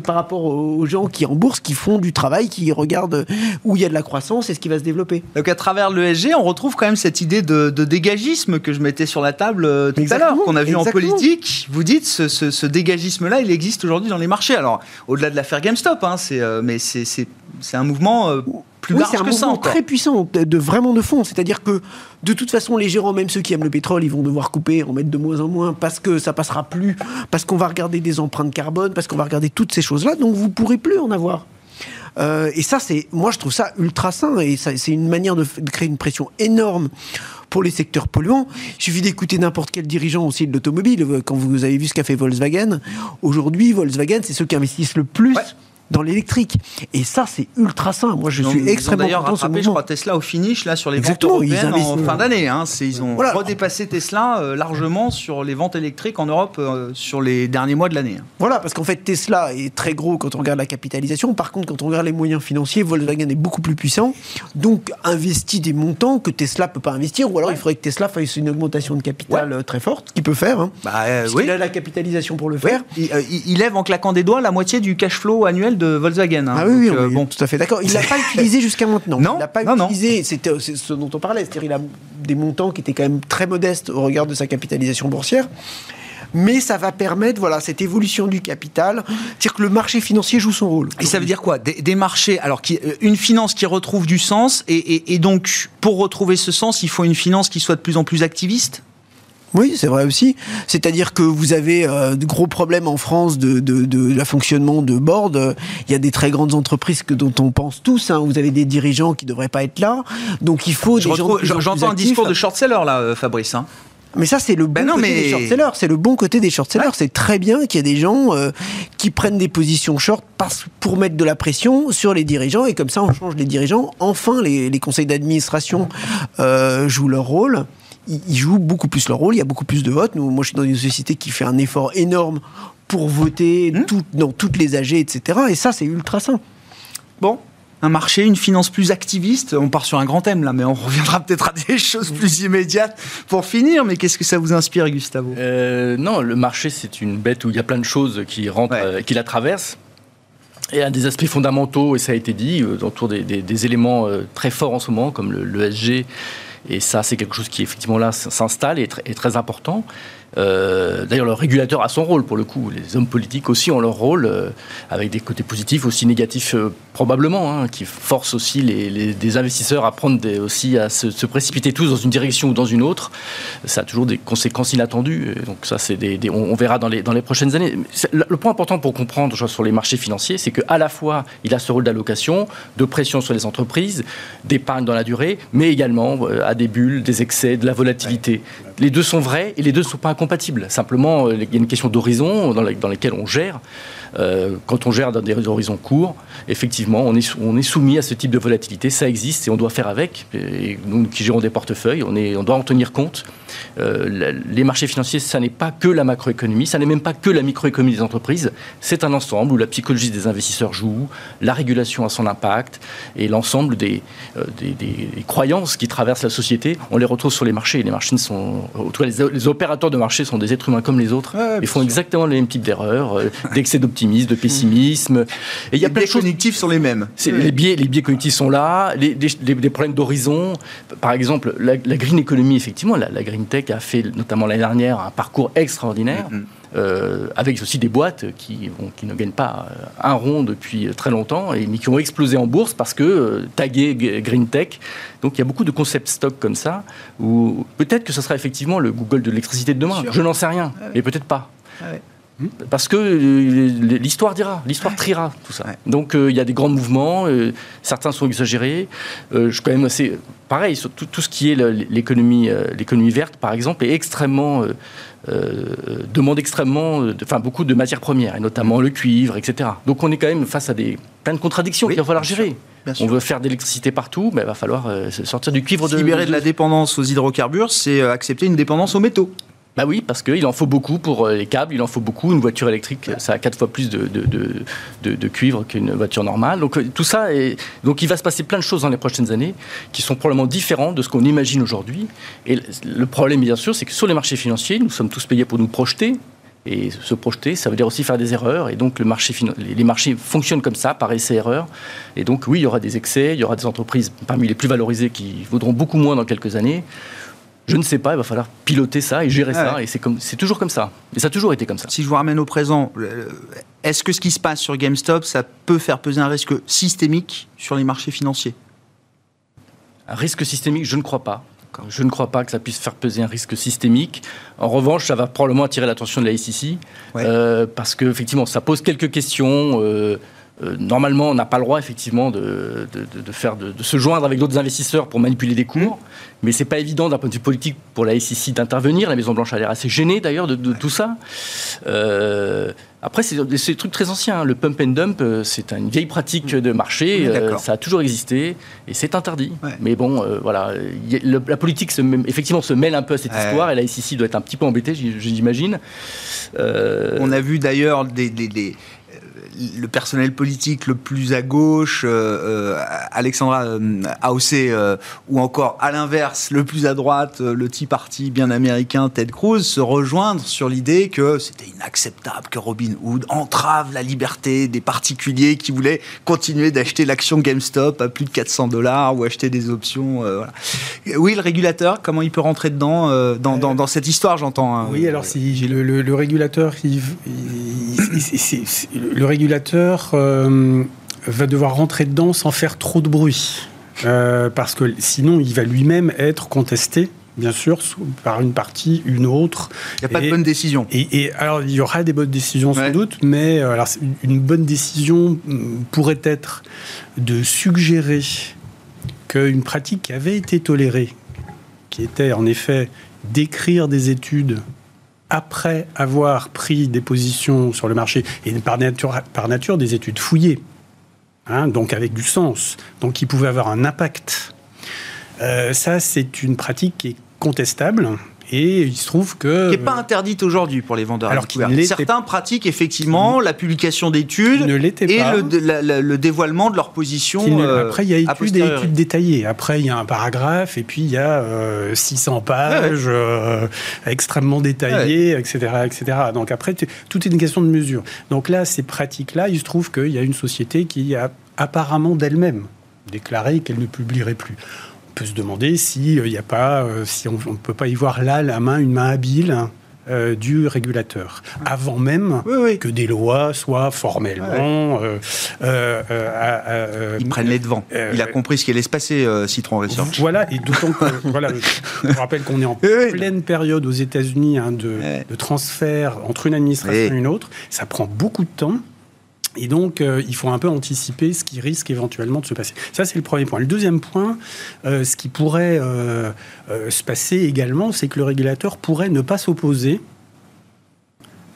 par rapport aux gens qui en bourse, qui font du travail, qui regardent où il y a de la croissance et ce qui va se développer. Donc à travers l'ESG, on retrouve quand même cette idée de, dégagisme que je mettais sur la table euh, tout à l'heure, qu'on a vu en politique. Vous dites, ce, ce dégagisme-là, il existe aujourd'hui dans les marchés. Alors, au-delà de l'affaire GameStop, hein, c'est, euh, mais c'est, un mouvement euh, plus large que ça. très puissant, de, vraiment de fond. C'est-à-dire que de toute façon, les gérants, même ceux qui aiment le pétrole, ils vont devoir couper, en mettre de moins en moins, parce que ça passera plus, parce qu'on va regarder des empreintes carbone, parce qu'on va regarder toutes ces choses-là, donc vous pourrez plus en avoir. Euh, et ça, c'est, moi, je trouve ça ultra sain, et c'est une manière de, de créer une pression énorme pour les secteurs polluants. Il suffit d'écouter n'importe quel dirigeant aussi de l'automobile. Quand vous avez vu ce qu'a fait Volkswagen, aujourd'hui, Volkswagen, c'est ceux qui investissent le plus dans l'électrique. Et ça, c'est ultra sain. Moi, je suis extrêmement d'ailleurs rattrapé, je crois, Tesla au finish là sur les ventes européennes en fin d'année. Hein. Ils ont redépassé Tesla euh, largement sur les ventes électriques en Europe euh, sur les derniers mois de l'année. Hein. Voilà, parce qu'en fait, Tesla est très gros quand on regarde la capitalisation. Par contre, quand on regarde les moyens financiers, Volkswagen est beaucoup plus puissant. Donc, investit des montants que Tesla peut pas investir. Ou alors, il faudrait que Tesla fasse une augmentation de capital euh, très forte, ce qu'il peut faire. Hein. Bah, il a la capitalisation pour le faire. Il, il, lève en claquant des doigts la moitié du cash flow annuel de Volkswagen. Hein. ah oui, oui, euh, bon. tout à fait d'accord. Il l'a pas utilisé jusqu'à maintenant. Non, il l'a pas utilisé. C'était ce dont on parlait, c'est-à-dire il a des montants qui étaient quand même très modestes au regard de sa capitalisation boursière. mais ça va permettre voilà, cette évolution du capital, c'est-à-dire que le marché financier joue son rôle. Et ça veut dire quoi? Des, marchés, alors qui, euh, une finance qui retrouve du sens, et, donc pour retrouver ce sens, il faut une finance qui soit de plus en plus activiste? Oui, c'est vrai aussi. C'est-à-dire que vous avez euh, de gros problèmes en France de, de, fonctionnement de board. Il y a des très grandes entreprises que, dont on pense tous. Hein. Vous avez des dirigeants qui ne devraient pas être là. Donc il faut des gens. J'entends un discours de short-seller là, euh, Fabrice. Hein. Mais ça, c'est le bon ben côté des short-sellers. C'est le bon côté des short-sellers. C'est très bien qu'il y ait des gens euh, qui prennent des positions short pour mettre de la pression sur les dirigeants. Et comme ça, on change les dirigeants. Enfin, les, conseils d'administration euh, jouent leur rôle. Ils, jouent beaucoup plus leur rôle. Il y a beaucoup plus de votes. Nous, moi, je suis dans une société qui fait un effort énorme pour voter hmm dans toutes les AG, etc. Et ça, c'est ultra sain. Bon, un marché, une finance plus activiste. On part sur un grand thème là, mais on reviendra peut-être à des choses plus immédiates pour finir. Mais qu'est-ce que ça vous inspire, Gustavo? Euh, Non, le marché, c'est une bête où il y a plein de choses qui rentrent, euh, qui la traversent. Et un des aspects fondamentaux, et ça a été dit, euh, autour des, éléments très forts en ce moment, comme le, SG, et ça, c'est quelque chose qui effectivement là s'installe et est très important. Euh, d'ailleurs, le régulateur a son rôle pour le coup. Les hommes politiques aussi ont leur rôle, euh, avec des côtés positifs, aussi négatifs euh, probablement, hein, qui forcent aussi les, investisseurs à prendre aussi à se, précipiter tous dans une direction ou dans une autre. Ça a toujours des conséquences inattendues. donc ça, c'est on, verra dans les, dans les prochaines années. Le, point important pour comprendre sur les marchés financiers, c'est qu'à la fois, il a ce rôle d'allocation, de pression sur les entreprises, d'épargne dans la durée, mais également à des bulles, des excès, de la volatilité. Les deux sont vrais et les deux ne sont pas compatible. Simplement, euh, il y a une question d'horizon dans, lesquels on gère. Euh, quand on gère dans des horizons courts, effectivement, on est, on est soumis à ce type de volatilité. Ça existe et on doit faire avec. Et nous qui gérons des portefeuilles, on, est, on doit en tenir compte. Euh, les marchés financiers, ça n'est pas que la macroéconomie, ça n'est même pas que la microéconomie des entreprises. C'est un ensemble où la psychologie des investisseurs joue, la régulation a son impact et l'ensemble des, des, croyances qui traversent la société, on les retrouve sur les marchés. Les marchés sont, en tout cas, les, les opérateurs de marché sont des êtres humains comme les autres. Ils font exactement les mêmes types d'erreurs, euh, d'excès d'optimisme, de pessimisme. Et il y a les biais cognitifs sont les mêmes. Les biais, les biais cognitifs sont là, les, problèmes d'horizon. Par exemple, la, green economy, effectivement, la, green tech a fait notamment l'année dernière un parcours extraordinaire. Mm-hmm. Euh, avec aussi des boîtes qui, qui, ne gagnent pas euh, un rond depuis très longtemps, et, mais qui ont explosé en bourse parce que euh, tagué Green Tech. Donc il y a beaucoup de concepts stock comme ça, où peut-être que ce sera effectivement le Google de l'électricité de demain. Je n'en sais rien, ah mais peut-être pas. Ah parce que l'histoire dira, l'histoire triera tout ça. Donc il y a des grands mouvements, certains sont exagérés. je suis quand même assez pareil sur tout, tout ce qui est l'économie, l'économie verte par exemple est extrêmement euh, demande extrêmement, enfin beaucoup de matières premières, et notamment le cuivre, etc. Donc on est quand même face à des plein de contradictions qu'il va falloir gérer. on veut faire d'électricité partout, mais il va falloir euh, sortir du cuivre. Se de, libérer de la dépendance aux hydrocarbures, c'est euh, accepter une dépendance aux métaux. Bah oui, parce qu'il en faut beaucoup pour les câbles, il en faut beaucoup. Une voiture électrique, ça a quatre fois plus de, de, cuivre qu'une voiture normale. Donc tout ça, donc il va se passer plein de choses dans les prochaines années qui sont probablement différentes de ce qu'on imagine aujourd'hui. Et le problème, bien sûr, c'est que sur les marchés financiers, nous sommes tous payés pour nous projeter. Et se projeter, ça veut dire aussi faire des erreurs. Et donc, les marchés fonctionnent comme ça, par essai-erreur. Et donc, oui, il y aura des excès, il y aura des entreprises parmi les plus valorisées qui vaudront beaucoup moins dans quelques années. Je ne sais pas, il va falloir piloter ça et gérer ça. Et c'est, comme, c'est toujours comme ça. Et ça a toujours été comme ça. Si je vous ramène au présent, est-ce que ce qui se passe sur GameStop, ça peut faire peser un risque systémique sur les marchés financiers? Un risque systémique, je ne crois pas. Je ne crois pas que ça puisse faire peser un risque systémique. En revanche, ça va probablement attirer l'attention de la SEC, euh, parce qu'effectivement, ça pose quelques questions. Euh, euh, normalement, on n'a pas le droit effectivement de, faire, de, se joindre avec d'autres investisseurs pour manipuler des cours, mais c'est pas évident d'un point de vue politique pour la SEC d'intervenir. La Maison Blanche a l'air assez gênée d'ailleurs de, tout ça. Euh, après, c'est des trucs très anciens. Hein. Le pump and dump, euh, c'est une vieille pratique de marché. ça a toujours existé et c'est interdit. Mais bon, voilà, la politique se, effectivement se mêle un peu à cette histoire et la SEC doit être un petit peu embêtée, j'imagine. On a vu d'ailleurs des le personnel politique le plus à gauche, Alexandra Aossé, ou encore à l'inverse, le plus à droite, le Tea Party bien américain, Ted Cruz, se rejoindre sur l'idée que c'était inacceptable que Robin Hood entrave la liberté des particuliers qui voulaient continuer d'acheter l'action GameStop à plus de 400 dollars ou acheter des options. Oui, le régulateur, comment il peut rentrer dedans, dans, dans, cette histoire, j'entends. Hein. oui, alors si le, régulateur, le régulateur euh, va devoir rentrer dedans sans faire trop de bruit. Euh, parce que sinon, il va lui-même être contesté bien sûr, par une partie, une autre. Il n'y a pas de bonne décision. Et, alors, il y aura des bonnes décisions sans doute, mais euh, alors, une bonne décision mm, pourrait être de suggérer qu'une pratique qui avait été tolérée, qui était en effet d'écrire des études après avoir pris des positions sur le marché, et par nature, des études fouillées, hein, donc avec du sens, donc qui pouvaient avoir un impact. Euh, ça, c'est une pratique qui est contestable et il se trouve que. Qui n'est pas interdite aujourd'hui pour les vendeurs. Alors Certains pratiquent effectivement la publication d'études et le, le, dévoilement de leur position. Euh, après, il y a études des études détaillées. Après, il y a un paragraphe et puis il y a 600 euh, pages euh, extrêmement détaillées, etc., etc. Donc après, tout est une question de mesure. Donc là, ces pratiques-là, il se trouve qu'il y a une société qui a apparemment d'elle-même déclaré qu'elle ne publierait plus peut se demander si euh, il a pas, euh, si on ne peut pas y voir là la main, une main habile. Euh, du régulateur, avant même que des lois soient formellement. Ils prennent les devants. Il a compris ce qui allait se passer, Citron Research. Voilà, et d'autant que voilà, je rappelle qu'on est en pleine période aux États-Unis hein, de, de, transfert entre une administration et une autre. Ça prend beaucoup de temps. Et donc, euh, il faut un peu anticiper ce qui risque éventuellement de se passer. Ça, c'est le premier point. Le deuxième point, euh, ce qui pourrait euh, se passer également, c'est que le régulateur pourrait ne pas s'opposer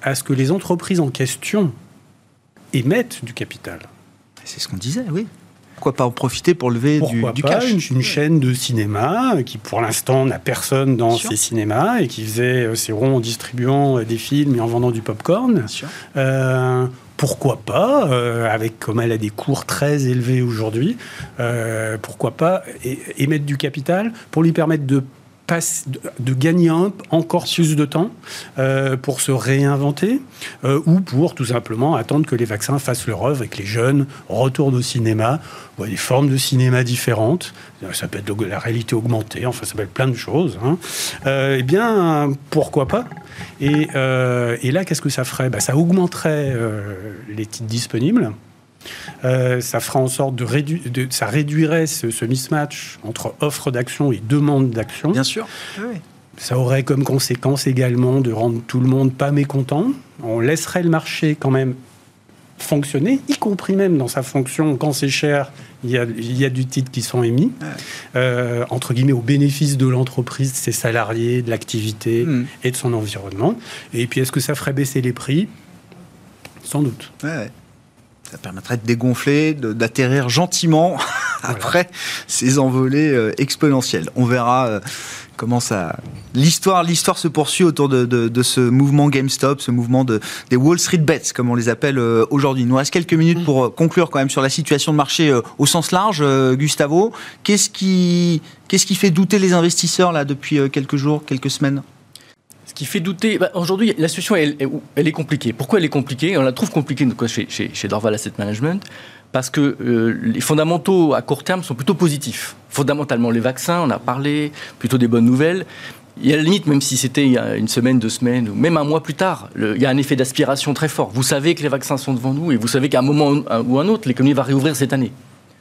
à ce que les entreprises en question émettent du capital. C'est ce qu'on disait, oui. Pourquoi pas en profiter pour lever du, du, cash une, chaîne de cinéma qui, pour l'instant, n'a personne dans ses cinémas et qui faisait ses ronds en distribuant des films et en vendant du popcorn. Bien sûr pourquoi pas, euh, avec comme elle a des cours très élevés aujourd'hui, euh, pourquoi pas émettre du capital pour lui permettre de de gagner encore plus de temps euh, pour se réinventer ou pour tout simplement attendre que les vaccins fassent leur œuvre et que les jeunes retournent au cinéma, voient des formes de cinéma différentes. Ça peut être la réalité augmentée, enfin ça peut être plein de choses. Hein. eh bien, pourquoi pas? Euh, et, là, qu'est-ce que ça ferait? Bah, Ça augmenterait euh, les titres disponibles. Euh, ça fera en sorte de réduire, ça réduirait ce, mismatch entre offre d'action et demande d'action. Bien sûr. Ça aurait comme conséquence également de rendre tout le monde pas mécontent. On laisserait le marché quand même fonctionner, y compris même dans sa fonction, quand c'est cher, il y, a, il y a du titre qui sont émis, euh, entre guillemets, au bénéfice de l'entreprise, de ses salariés, de l'activité hmm. et de son environnement. Et puis, est-ce que ça ferait baisser les prix? Sans doute. Ça permettrait de dégonfler, d'atterrir gentiment après ces envolées euh, exponentielles. On verra. Euh, comment ça. L'histoire, l'histoire se poursuit autour de, ce mouvement GameStop, ce mouvement de, des Wall Street Bets, comme on les appelle euh, aujourd'hui. Il nous reste quelques minutes pour euh, conclure quand même sur la situation de marché au sens large. Gustavo, qu'est-ce qui, qu'est-ce qui fait douter les investisseurs là depuis quelques jours, quelques semaines? Qui fait douter, bah, aujourd'hui, la situation, elle, est compliquée. Pourquoi elle est compliquée? On la trouve compliquée chez, chez, chez Dorval Asset Management parce que euh, les fondamentaux à court terme sont plutôt positifs. Fondamentalement, les vaccins, on a parlé, plutôt des bonnes nouvelles. Y a la limite, même si c'était il y a une semaine, deux semaines, ou même un mois plus tard, il y a un effet d'aspiration très fort. Vous savez que les vaccins sont devant nous et vous savez qu'à un moment ou un autre, l'économie va réouvrir cette année.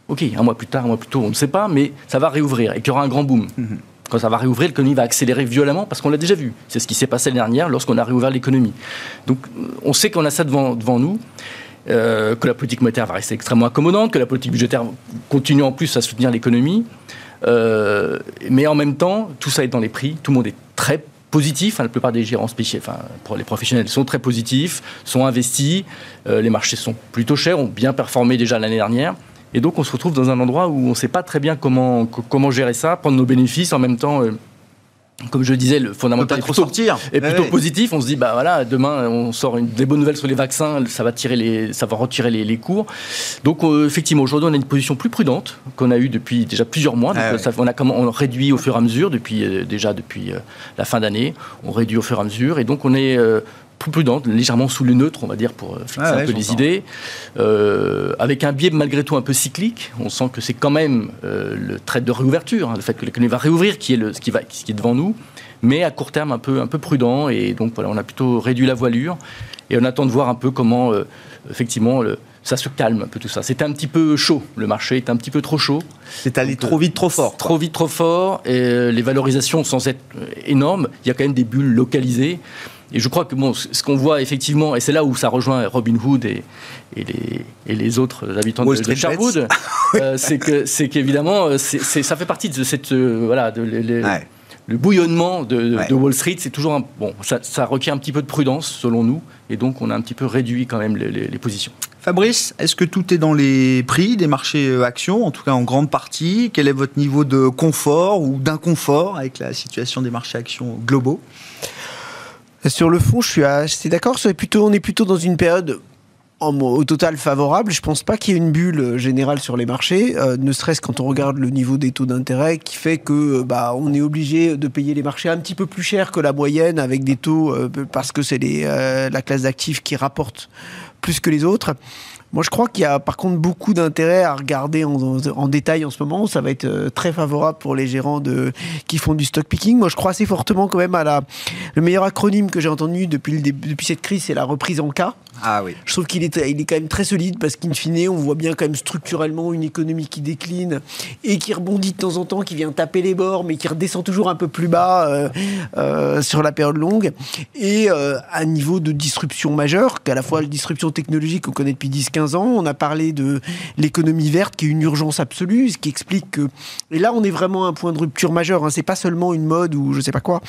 Ok, un mois plus tard, un mois plus tôt, on ne sait pas, mais ça va réouvrir et qu'il y aura un grand boom. Mhm. Quand ça va réouvrir, l'économie va accélérer violemment parce qu'on l'a déjà vu. C'est ce qui s'est passé l'année dernière lorsqu'on a réouvert l'économie. Donc on sait qu'on a ça devant, devant nous. Euh, que la politique monétaire va rester extrêmement accommodante, que la politique budgétaire continue en plus à soutenir l'économie. Euh, mais en même temps, tout ça est dans les prix, tout le monde est très positif, la plupart des gérants spéciaux, enfin les professionnels, sont très positifs, sont investis, euh, les marchés sont plutôt chers, ont bien performé déjà l'année dernière. Et donc on se retrouve dans un endroit où on ne sait pas très bien comment, comment gérer ça, prendre nos bénéfices, en même temps comme je disais, le fondamental est plutôt, sortir. est plutôt positif. On se dit, bah voilà, demain on sort une, des bonnes nouvelles sur les vaccins, ça va tirer les, ça va retirer les, cours. Donc euh, effectivement, aujourd'hui on a une position plus prudente qu'on a eu depuis déjà plusieurs mois. Donc, ah on a comment, on réduit au fur et à mesure depuis euh, déjà depuis euh, la fin d'année. On réduit au fur et à mesure et donc on est plus prudente, légèrement sous le neutre, on va dire, pour fixer ah un peu les idées, avec un biais malgré tout un peu cyclique. On sent que c'est quand même le trait de réouverture, hein, le fait que l'économie va réouvrir, qui est, le, ce, qui va, qui est devant nous, mais à court terme un peu, un peu prudent. Et donc voilà, on a plutôt réduit la voilure et on attend de voir un peu comment, effectivement, le, ça se calme un peu tout ça. C'était un petit peu chaud, le marché était un petit peu trop chaud. C'est allé trop vite, trop fort. Trop vite, trop fort. Et euh, les valorisations, sans être euh, énormes, il y a quand même des bulles localisées. Et je crois que bon, ce qu'on voit effectivement, et c'est là où ça rejoint Robin Hood et, et, les, et les, autres habitants de, de Sherwood, euh, c'est que c'est qu'évidemment, ça fait partie de cette voilà de, le bouillonnement de, Wall Street, c'est toujours un, bon, ça, requiert un petit peu de prudence selon nous, et donc on a un petit peu réduit quand même les positions. Fabrice, est-ce que tout est dans les prix des marchés euh, actions, en tout cas en grande partie? Quel est votre niveau de confort ou d'inconfort avec la situation des marchés actions globaux? Sur le fond, je suis assez d'accord. On est plutôt dans une période au total favorable. Je pense pas qu'il y ait une bulle générale sur les marchés, euh, ne serait-ce quand on regarde le niveau des taux d'intérêt qui fait que bah on est obligé de payer les marchés un petit peu plus cher que la moyenne avec des taux euh, parce que c'est la classe d'actifs qui rapporte plus que les autres. Moi, je crois qu'il y a par contre beaucoup d'intérêt à regarder en, détail en ce moment. Ça va être euh, très favorable pour les gérants de, qui font du stock picking. Moi, je crois assez fortement quand même à la. Le meilleur acronyme que j'ai entendu depuis, le depuis cette crise, c'est la reprise en cas. Ah oui. Je trouve qu'il est, il est quand même très solide parce qu'in fine, on voit bien quand même structurellement une économie qui décline et qui rebondit de temps en temps, qui vient taper les bords, mais qui redescend toujours un peu plus bas euh, euh, sur la période longue. Et un niveau de disruption majeure, qu'à la fois la disruption technologique qu'on connaît depuis 10-15 ans, on a parlé de l'économie verte qui est une urgence absolue, ce qui explique que. Et là, on est vraiment à un point de rupture majeur. Hein. C'est pas seulement une mode ou je sais pas quoi.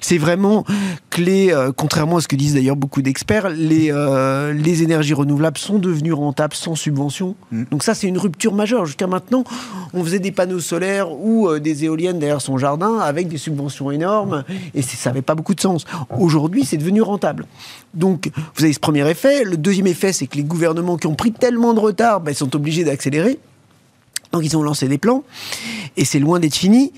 C'est vraiment clé, contrairement à ce que disent d'ailleurs beaucoup d'experts, les euh, les énergies renouvelables sont devenues rentables sans subvention. Mm. Donc ça, c'est une rupture majeure. Jusqu'à maintenant, on faisait des panneaux solaires ou euh, des éoliennes derrière son jardin avec des subventions énormes et ça n'avait pas beaucoup de sens. Aujourd'hui, c'est devenu rentable. Donc, vous avez ce premier effet. Le deuxième effet, c'est que les gouvernements qui ont pris tellement de retard, ben, sont obligés d'accélérer. Donc ils ont lancé des plans et c'est loin d'être fini.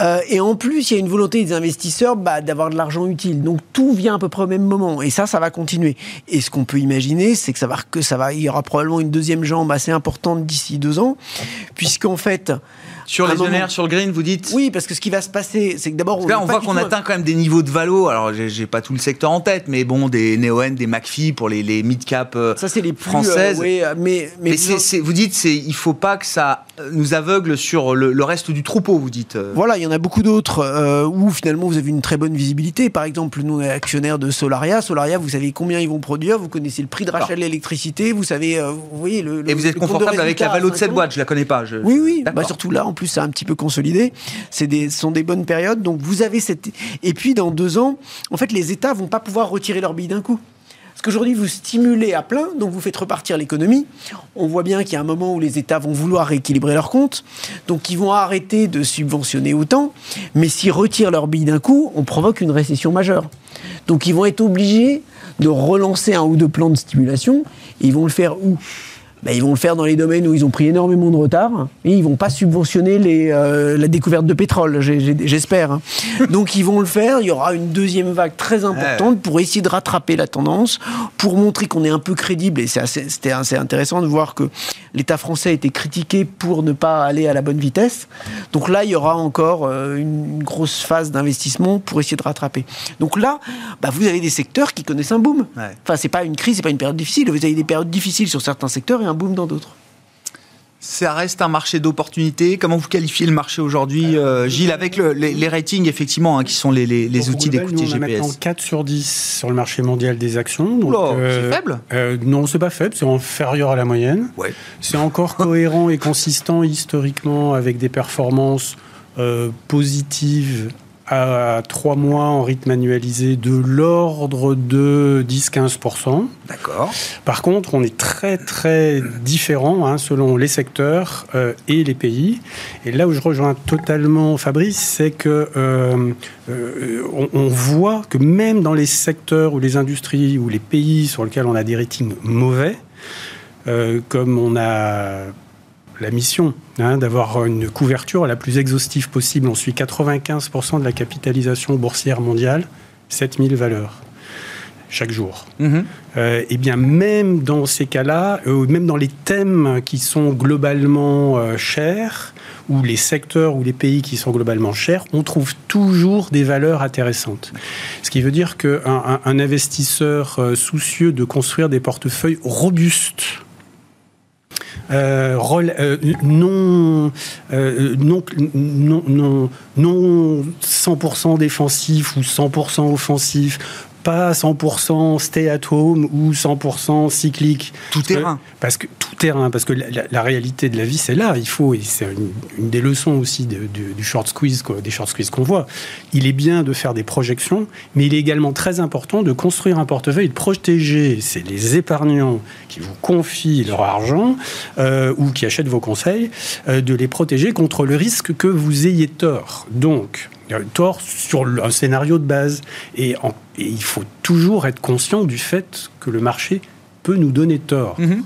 Euh, et en plus, il y a une volonté des investisseurs bah, d'avoir de l'argent utile. Donc tout vient à peu près au même moment et ça, ça va continuer. Et ce qu'on peut imaginer, c'est que ça va, que ça va, y aura probablement une deuxième jambe assez importante d'ici deux ans, puisqu'en fait, sur les ENR, sur le green, vous dites Oui, parce que ce qui va se passer, c'est que d'abord. Là, on voit qu'on atteint quand même des niveaux de valo. Alors, j'ai pas tout le secteur en tête, mais bon, des Neoen, des McPhee pour les, les mid-cap euh, Ça, c'est les plus, françaises. Euh, mais mais, vous dites, il faut pas que ça nous aveugle sur le, reste du troupeau, vous dites. Euh. Voilà, il y en a beaucoup d'autres où finalement vous avez une très bonne visibilité. Par exemple, nous, on est actionnaire de Solaria. Solaria, vous savez combien ils vont produire, vous connaissez le prix de rachat de l'électricité, vous savez, vous voyez le. Et vous êtes confortable avec la valo de cette boîte, je la connais pas. Je... Oui, oui. Bah, surtout là, en plus, c'est un petit peu consolidé. C'est sont des bonnes périodes. Donc vous avez cette. Et puis dans deux ans, en fait, les États vont pas pouvoir retirer leur bille d'un coup. Parce qu'aujourd'hui, vous stimulez à plein, donc vous faites repartir l'économie. On voit bien qu'il y a un moment où les États vont vouloir rééquilibrer leurs comptes, donc ils vont arrêter de subventionner autant. Mais s'ils retirent leur bille d'un coup, on provoque une récession majeure. Donc ils vont être obligés de relancer un ou deux plans de stimulation. Et ils vont le faire où? Bah, ils vont le faire dans les domaines où ils ont pris énormément de retard et ils vont pas subventionner les, euh, la découverte de pétrole, j'espère. Hein. Donc ils vont le faire. Il y aura une deuxième vague très importante pour essayer de rattraper la tendance, pour montrer qu'on est un peu crédible. Et c'était assez, intéressant de voir que l'État français a été critiqué pour ne pas aller à la bonne vitesse. Donc là, il y aura encore euh, une grosse phase d'investissement pour essayer de rattraper. Donc là, bah, vous avez des secteurs qui connaissent un boom. Enfin, c'est pas une crise, c'est pas une période difficile. Vous avez des périodes difficiles sur certains secteurs et un boom dans d'autres. Ça reste un marché d'opportunité. Comment vous qualifiez le marché aujourd'hui, euh, Gilles, avec les, ratings, effectivement, hein, qui sont les, outils d'écoute GPS On a maintenant 4 sur 10 sur le marché mondial des actions. Euh, c'est faible euh, Non, c'est pas faible, c'est inférieur à la moyenne. Ouais. C'est encore cohérent et consistant historiquement avec des performances positives à trois mois en rythme annualisé de l'ordre de 10-15%. D'accord. Par contre, on est très très différent hein, selon les secteurs euh, et les pays. Et là où je rejoins totalement Fabrice, c'est que euh, euh, on, on voit que même dans les secteurs ou les industries ou les pays sur lesquels on a des ratings mauvais, comme on a la mission hein, d'avoir une couverture la plus exhaustive possible. On suit 95% de la capitalisation boursière mondiale, 7000 valeurs chaque jour. Mhm. Euh, et bien même dans ces cas-là, euh, même dans les thèmes qui sont globalement euh, chers, ou les secteurs ou les pays qui sont globalement chers, on trouve toujours des valeurs intéressantes. Ce qui veut dire qu'un un, un investisseur soucieux de construire des portefeuilles robustes, euh, rel- euh, non, euh, non, non, non, non 100% défensif ou 100% offensif, pas 100% stay at home ou 100% cyclique. Tout terrain. Parce que tout terrain, parce que la, la- la réalité de la vie, c'est là. Il faut, et c'est une, une des leçons aussi de- de- du short squeeze, quoi, des short squeeze qu'on voit. Il est bien de faire des projections, mais il est également très important de construire un portefeuille, de protéger. C'est les épargnants qui vous confient leur argent euh, ou qui achètent vos conseils, euh, de les protéger contre le risque que vous ayez tort. Donc, tort sur un scénario de base. Et, en- et il faut toujours être conscient du fait que le marché peut nous donner tort. Mhm.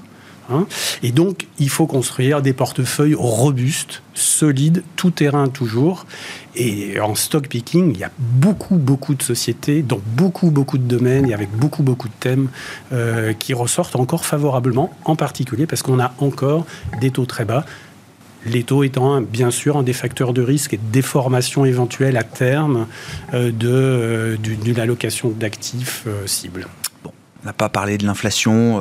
Hein. Et donc, il faut construire des portefeuilles robustes, solides, tout terrain toujours. Et en stock picking, il y a beaucoup, beaucoup de sociétés, dans beaucoup, beaucoup de domaines et avec beaucoup, beaucoup de thèmes euh, qui ressortent encore favorablement, en particulier parce qu'on a encore des taux très bas. Les taux étant, bien sûr, un des facteurs de risque et de déformation éventuelle à terme euh, de, euh, d'une allocation d'actifs euh, cible. On n'a pas parlé de l'inflation.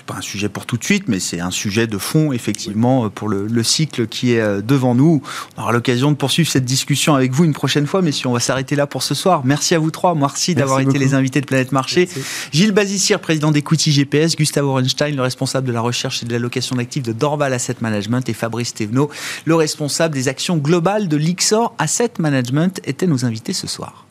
C'est pas un sujet pour tout de suite, mais c'est un sujet de fond, effectivement, euh, pour le, le cycle qui est euh, devant nous. On aura l'occasion de poursuivre cette discussion avec vous une prochaine fois, mais si on va s'arrêter là pour ce soir. Merci à vous trois. Merci d'avoir été les invités de Planète Marché. Gilles Bazissier, président d'Equity GPS, Gustave Orenstein, le responsable de la recherche et de l'allocation d'actifs de Dorval Asset Management, et Fabrice Thévenot, le responsable des actions globales de l'Ixor Asset Management, étaient nos invités ce soir.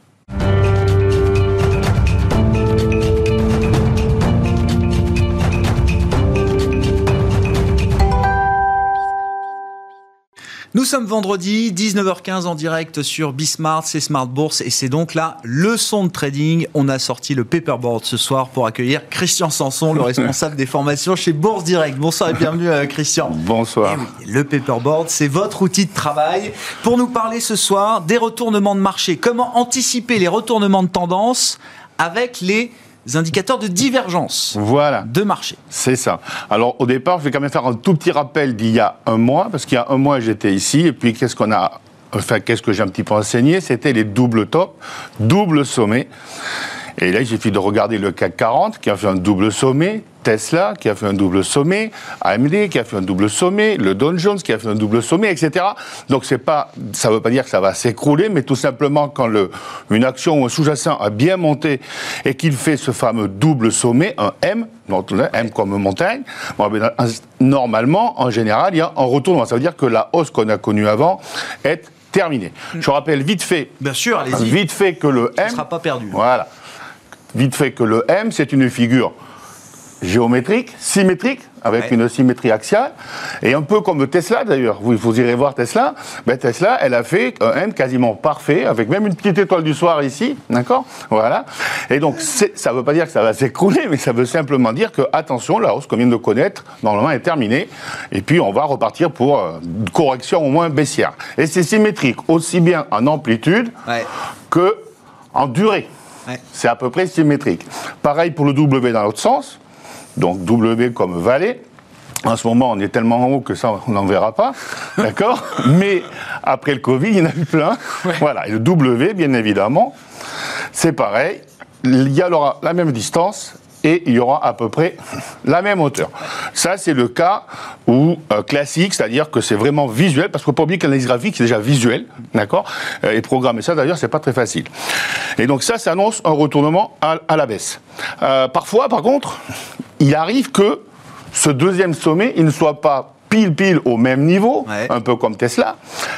Nous sommes vendredi, 19h15 en direct sur Bismart, c'est Smart Bourse et c'est donc la leçon de trading. On a sorti le paperboard ce soir pour accueillir Christian Sanson, le responsable des formations chez Bourse Direct. Bonsoir et bienvenue euh, Christian. Bonsoir. Eh oui, le paperboard, c'est votre outil de travail pour nous parler ce soir des retournements de marché. Comment anticiper les retournements de tendance avec les indicateurs de divergence Voilà, de marché. c'est ça. Alors au départ, je vais quand même faire un tout petit rappel d'il y a un mois, parce qu'il y a un mois, j'étais ici, et puis qu'est-ce qu'on a... Enfin, qu'est-ce que j'ai un petit peu enseigné? C'était les doubles tops, double sommet. Et là, il suffit de regarder le CAC 40 qui a fait un double sommet, Tesla qui a fait un double sommet, AMD qui a fait un double sommet, le Dow Jones qui a fait un double sommet, etc. Donc c'est pas, ça ne veut pas dire que ça va s'écrouler, mais tout simplement quand le, une action ou un sous-jacent a bien monté et qu'il fait ce fameux double sommet, un M, M comme montagne, bon, ben, normalement, en général, il y a un retournement. Ça veut dire que la hausse qu'on a connue avant est terminée. Je rappelle vite fait, Bien sûr, allez-y. vite fait que le Ça M, ne sera pas perdu. voilà. Vite fait que le M, c'est une figure géométrique, symétrique, avec Ouais. une symétrie axiale, et un peu comme Tesla d'ailleurs. Vous, vous irez voir Tesla. Ben, Tesla, elle a fait un M quasiment parfait, avec même une petite étoile du soir ici, d'accord? Voilà. Et donc, ça ne veut pas dire que ça va s'écrouler, mais ça veut simplement dire que, attention, la hausse qu'on vient de connaître, normalement, est terminée, et puis on va repartir pour euh, une correction au moins baissière. Et c'est symétrique, aussi bien en amplitude Ouais. que en durée. Ouais. C'est à peu près symétrique. Pareil pour le W dans l'autre sens. Donc W comme vallée. En ce moment, on est tellement en haut que ça, on n'en verra pas. D'accord? Mais après le Covid, il y en a eu plein. Voilà. Et le W, bien évidemment, c'est pareil. Il y aura la même distance et il y aura à peu près la même hauteur. Ça, c'est le cas où euh, classique, c'est-à-dire que c'est vraiment visuel, parce qu'il ne faut pas oublier que graphique, c'est déjà visuel, d'accord Euh, Et programmer ça, d'ailleurs, c'est pas très facile. Et donc ça, ça annonce un retournement à, à la baisse. Euh, parfois, par contre, il arrive que ce deuxième sommet, il ne soit pas pile pile au même niveau, Ouais. un peu comme Tesla,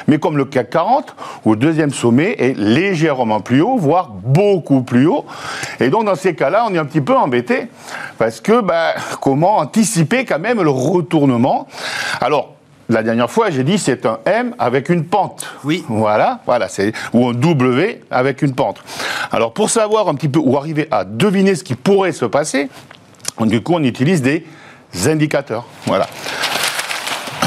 mais comme le CAC 40, où le deuxième sommet est légèrement plus haut, voire beaucoup plus haut. Et donc dans ces cas-là, on est un petit peu embêté, parce que bah, comment anticiper quand même le retournement? Alors, la dernière fois, j'ai dit c'est un M avec une pente. Oui. Voilà, voilà, c'est ou un W avec une pente. Alors pour savoir un petit peu où arriver à deviner ce qui pourrait se passer, du coup on utilise des indicateurs. Voilà.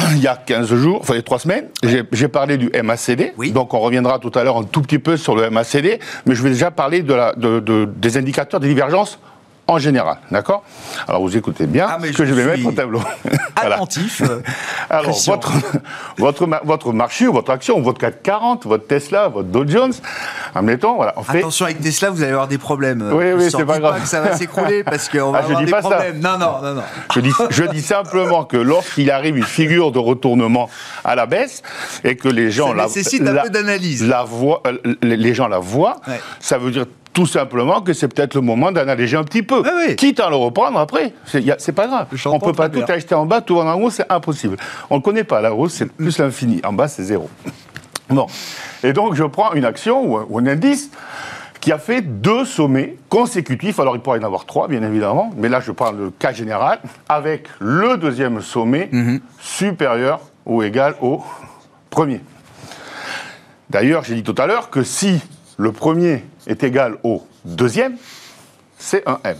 Il y a 15 jours, enfin il y a 3 semaines, j'ai- j'ai parlé du MACD. Oui. Donc on reviendra tout à l'heure un tout petit peu sur le MACD, mais je vais déjà parler de la, de- de- des indicateurs de divergence en général. D'accord? Alors vous écoutez bien Ah, ce que je je vais mettre au tableau. Attentif. euh, Alors, votre, votre, ma- votre marché, votre action, votre CAC 40, votre Tesla, votre Dow Jones, admettons, voilà, on fait. Attention avec Tesla, vous allez avoir des problèmes. Oui, oui, c'est pas grave. que ça va s'écrouler parce qu'on va Ah, avoir des ça. problèmes. Non, non, non, non. Je dis, je dis simplement que lorsqu'il arrive une figure de retournement à la baisse et que les gens Ça la, nécessite un la- peu d'analyse. la voient, euh, les les gens la voient, Ouais. ça veut dire tout simplement que c'est peut-être le moment d'analyser un petit peu, ouais. quitte à le reprendre après. C'est pas grave. On peut pas tout bien. acheter en bas, tout en haut, c'est impossible. On ne connaît pas la hausse, c'est plus l'infini. En bas, c'est zéro. Bon. Et donc, je prends une action ou un, ou un indice qui a fait deux sommets consécutifs. Alors, il pourrait y en avoir trois, bien évidemment, mais là, je parle le cas général, avec le deuxième sommet supérieur ou égal au premier. D'ailleurs, j'ai dit tout à l'heure que si le premier est égal au deuxième, c'est un M.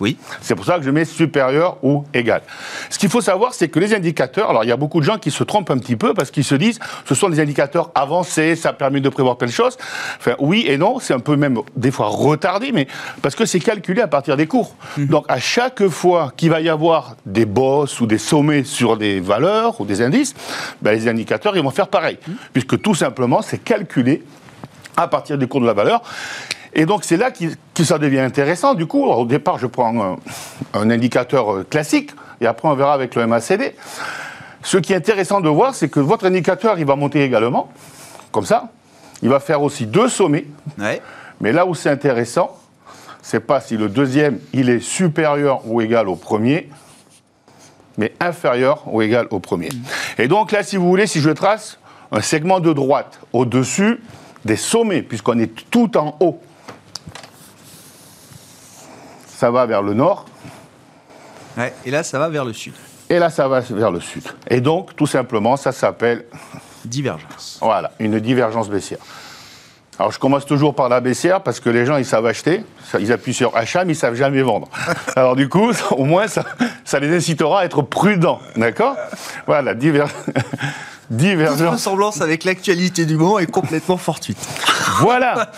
Oui. C'est pour ça que je mets supérieur ou égal. Ce qu'il faut savoir, c'est que les indicateurs, alors il y a beaucoup de gens qui se trompent un petit peu parce qu'ils se disent ce sont des indicateurs avancés, ça permet de prévoir plein de choses. Enfin, oui et non, c'est un peu même des fois retardé, mais parce que c'est calculé à partir des cours. Donc à chaque fois qu'il va y avoir des bosses ou des sommets sur des valeurs ou des indices, ben, les indicateurs ils vont faire pareil, puisque tout simplement c'est calculé à partir des cours de la valeur. Et donc c'est là que ça devient intéressant. Du coup, au départ, je prends un, un indicateur euh, classique, et après on verra avec le MACD. Ce qui est intéressant de voir, c'est que votre indicateur, il va monter également, comme ça. Il va faire aussi deux sommets. Ouais. Mais là où c'est intéressant, c'est pas si le deuxième, il est supérieur ou égal au premier, mais inférieur ou égal au premier. Et donc là, si vous voulez, si je trace un segment de droite au-dessus des sommets, puisqu'on est tout en haut, ça va vers le nord, Ouais. Et là, ça va vers le sud. et là, ça va vers le sud. Et donc, tout simplement, ça s'appelle Divergence. Voilà, une divergence baissière. Alors je commence toujours par la baissière parce que les gens ils savent acheter, ils appuient sur achat mais ils savent jamais vendre. Alors du coup, ça- au moins ça, ça les incitera à être prudents, d'accord? Voilà, diver... Toute divergence. ressemblance avec l'actualité du moment est complètement fortuite. Voilà.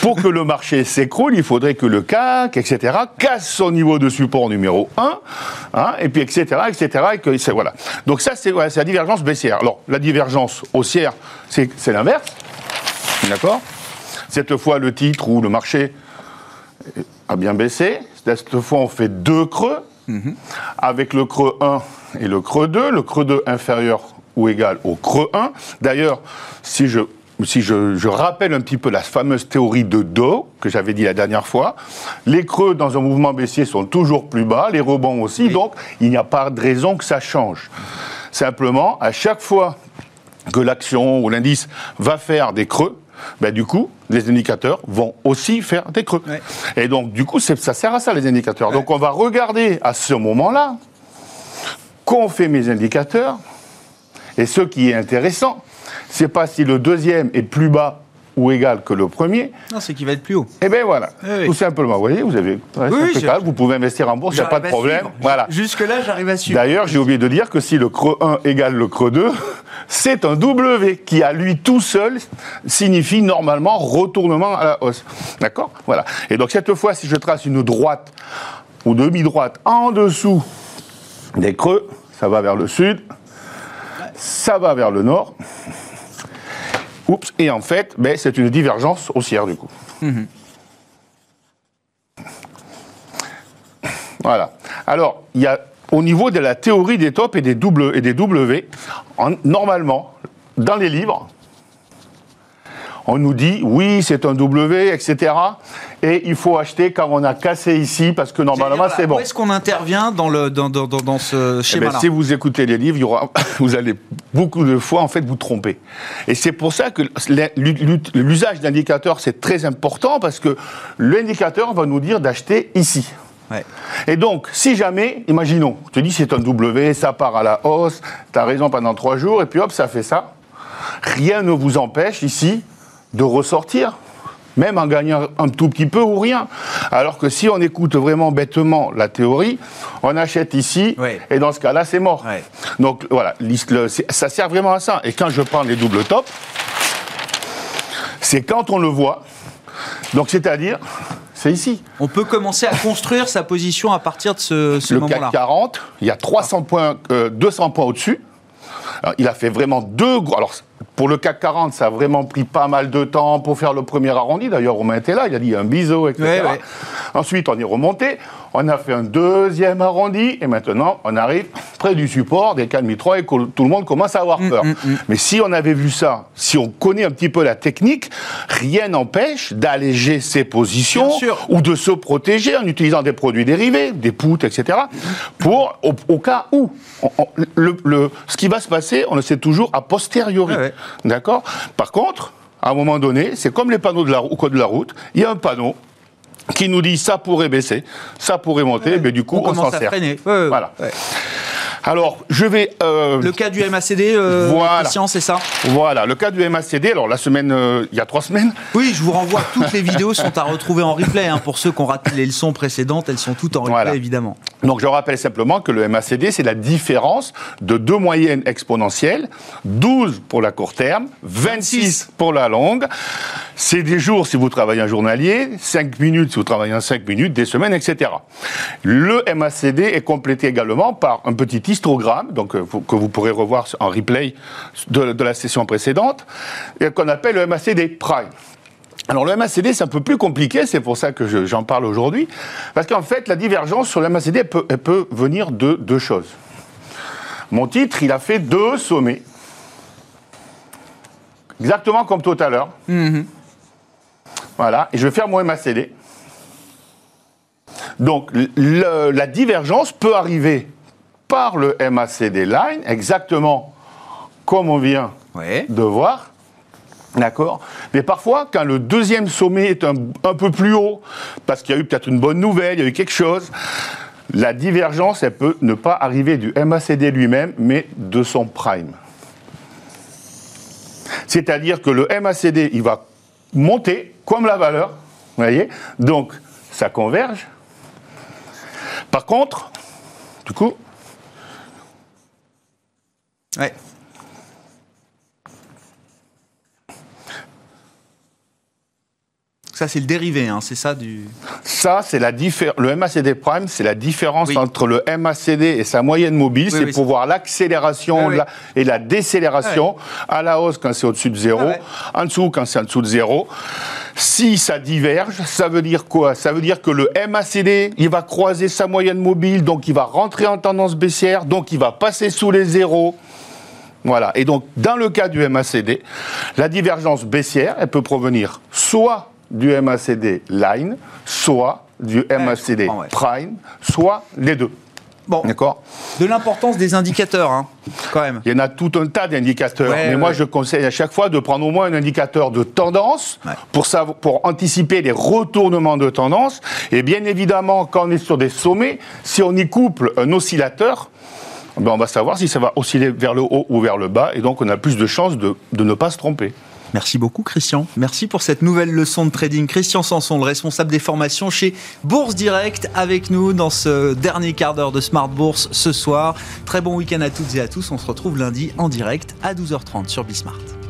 Pour que le marché s'écroule, il faudrait que le CAC, etc., casse son niveau de support numéro 1, hein, et puis etc., etc., et que c'est voilà. Donc ça, c'est la divergence baissière. Alors, la divergence haussière, c'est c'est l'inverse, d'accord? Cette fois, le titre ou le marché a bien baissé. Cette fois, on fait deux creux, avec le creux 1 et le creux 2, le creux 2 inférieur ou égal au creux 1. D'ailleurs, si je si je, je rappelle un petit peu la fameuse théorie de Dow que j'avais dit la dernière fois, les creux dans un mouvement baissier sont toujours plus bas, les rebonds aussi, donc il n'y a pas de raison que ça change. Simplement, à chaque fois que l'action ou l'indice va faire des creux, ben, du coup, les indicateurs vont aussi faire des creux. Et donc, du coup, ça sert à ça, les indicateurs. Donc, on va regarder à ce moment-là qu'ont fait mes indicateurs. Et ce qui est intéressant, c'est pas si le deuxième est plus bas ou égal que le premier. Non, c'est qu'il va être plus haut. Eh bien voilà, Oui, oui. tout simplement. Vous voyez, vous avez, ouais, Oui, j'ai- vous pouvez investir en bourse, il n'y a pas de problème. suivre. Voilà. Jusque-là, j'arrive à suivre. D'ailleurs, j'ai oublié de dire que si le creux 1 égale le creux 2, c'est un W qui, à lui tout seul, signifie normalement retournement à la hausse. D'accord? Voilà. Et donc, cette fois, si je trace une droite ou demi-droite en dessous des creux, ça va vers le sud, ça va vers le nord. Oups, et en fait, ben, c'est une divergence haussière du coup. Voilà. Alors, il y a au niveau de la théorie des tops et des, et des W, en- normalement, dans les livres, on nous dit oui, c'est un W, etc. Et il faut acheter quand on a cassé ici parce que normalement c'est bon. Où est-ce qu'on intervient dans, le, dans, dans, dans ce Eh ben, si vous écoutez les livres, il y aura, vous allez beaucoup de fois en fait vous tromper. Et c'est pour ça que l'usage d'indicateurs c'est très important parce que l'indicateur va nous dire d'acheter ici. Ouais. Et donc, si jamais, imaginons, je te dis c'est un W, ça part à la hausse, tu as raison pendant trois jours, et puis hop, ça fait ça. Rien ne vous empêche ici de ressortir, même en gagnant un tout petit peu ou rien. Alors que si on écoute vraiment bêtement la théorie, on achète ici, Ouais. et dans ce cas-là, c'est mort. Ouais. Donc voilà, le- ça sert vraiment à ça. Et quand je prends les doubles tops, c'est quand on le voit. Donc c'est-à-dire, c'est ici. On peut commencer à construire sa position à partir de ce, ce le moment-là. CAC 40, il y a 300 points, euh, 200 points au-dessus. Il a fait vraiment deux gros. Alors, pour le CAC 40, ça a vraiment pris pas mal de temps pour faire le premier arrondi. D'ailleurs, Romain était là, il a dit un biseau, etc. Ensuite, on est remonté. On a fait un deuxième arrondi. Et maintenant, on arrive près du support des calmes 3 et que tout le monde commence à avoir Mm, peur. Mais si on avait vu ça, si on connaît un petit peu la technique, rien n'empêche d'alléger ses positions ou de se protéger en utilisant des produits dérivés, des poutres, etc. Pour, au, au cas où. On- on- le, le- ce qui va se passer, on le sait toujours a posteriori. Ouais. D'accord? Par contre, à un moment donné, c'est comme les panneaux de la, au code de la route, il y a un panneau qui nous dit ça pourrait baisser, ça pourrait monter, mais du coup, on on, s'en sert. freiner. Ouais, ouais, Voilà. Alors, je vais. euh, Le cas du MACD, euh, Voilà. C'est ça? Voilà, le cas du MACD, alors la semaine, euh, il y a trois semaines, Oui, je vous renvoie. Toutes les vidéos sont à retrouver en replay. hein. Pour ceux qui ont raté les leçons précédentes, elles sont toutes en replay, Voilà. évidemment. Donc je rappelle simplement que le MACD, c'est la différence de deux moyennes exponentielles, 12 pour la court terme, 26 pour la longue. C'est des jours si vous travaillez un journalier, 5 minutes si vous travaillez en 5 minutes, des semaines, etc. Le MACD est complété également par un petit histogramme, donc euh, que vous pourrez revoir en replay de, de la session précédente, et qu'on appelle le MACD Prime. Alors le MACD, c'est un peu plus compliqué, c'est pour ça que je- j'en parle aujourd'hui, parce qu'en fait, la divergence sur le MACD, elle peut, elle peut venir de deux choses. Mon titre, il a fait deux sommets, exactement comme tout à l'heure. Voilà, et je vais faire mon MACD. Donc le- la divergence peut arriver par le MACD line, exactement comme on vient Ouais. de voir. D'accord Mais parfois, quand le deuxième sommet est un, un peu plus haut, parce qu'il y a eu peut-être une bonne nouvelle, il y a eu quelque chose, la divergence, elle peut ne pas arriver du MACD lui-même, mais de son prime. C'est-à-dire que le MACD, il va monter comme la valeur, vous voyez Donc, ça converge. Par contre, du coup, Ouais. Ça, c'est le dérivé, hein, c'est ça du. Ça, c'est la différence. Le MACD prime, c'est la différence Oui. entre le MACD et sa moyenne mobile. c'est oui, pour voir l'accélération la- et la décélération à la hausse quand c'est au-dessus de zéro, Ah en dessous quand c'est en dessous de zéro. Si ça diverge, ça veut dire quoi? Ça veut dire que le MACD, il va croiser sa moyenne mobile, donc il va rentrer en tendance baissière, donc il va passer sous les zéros. Voilà. Et donc, dans le cas du MACD, la divergence baissière, elle peut provenir soit du MACD line, soit du MACD ouais. prime, soit les deux. Bon, D'accord de l'importance des indicateurs, hein, quand même. Il y en a tout un tas d'indicateurs. Ouais, mais moi, je conseille à chaque fois de prendre au moins un indicateur de tendance pour, savoir, pour anticiper les retournements de tendance. Et bien évidemment, quand on est sur des sommets, si on y couple un oscillateur, ben on va savoir si ça va osciller vers le haut ou vers le bas. Et donc, on a plus de chances de, de ne pas se tromper. Merci beaucoup, Christian. Merci pour cette nouvelle leçon de trading. Christian Sanson, le responsable des formations chez Bourse Direct, avec nous dans ce dernier quart d'heure de Smart Bourse ce soir. Très bon week-end à toutes et à tous. On se retrouve lundi en direct à 12h30 sur Bismart.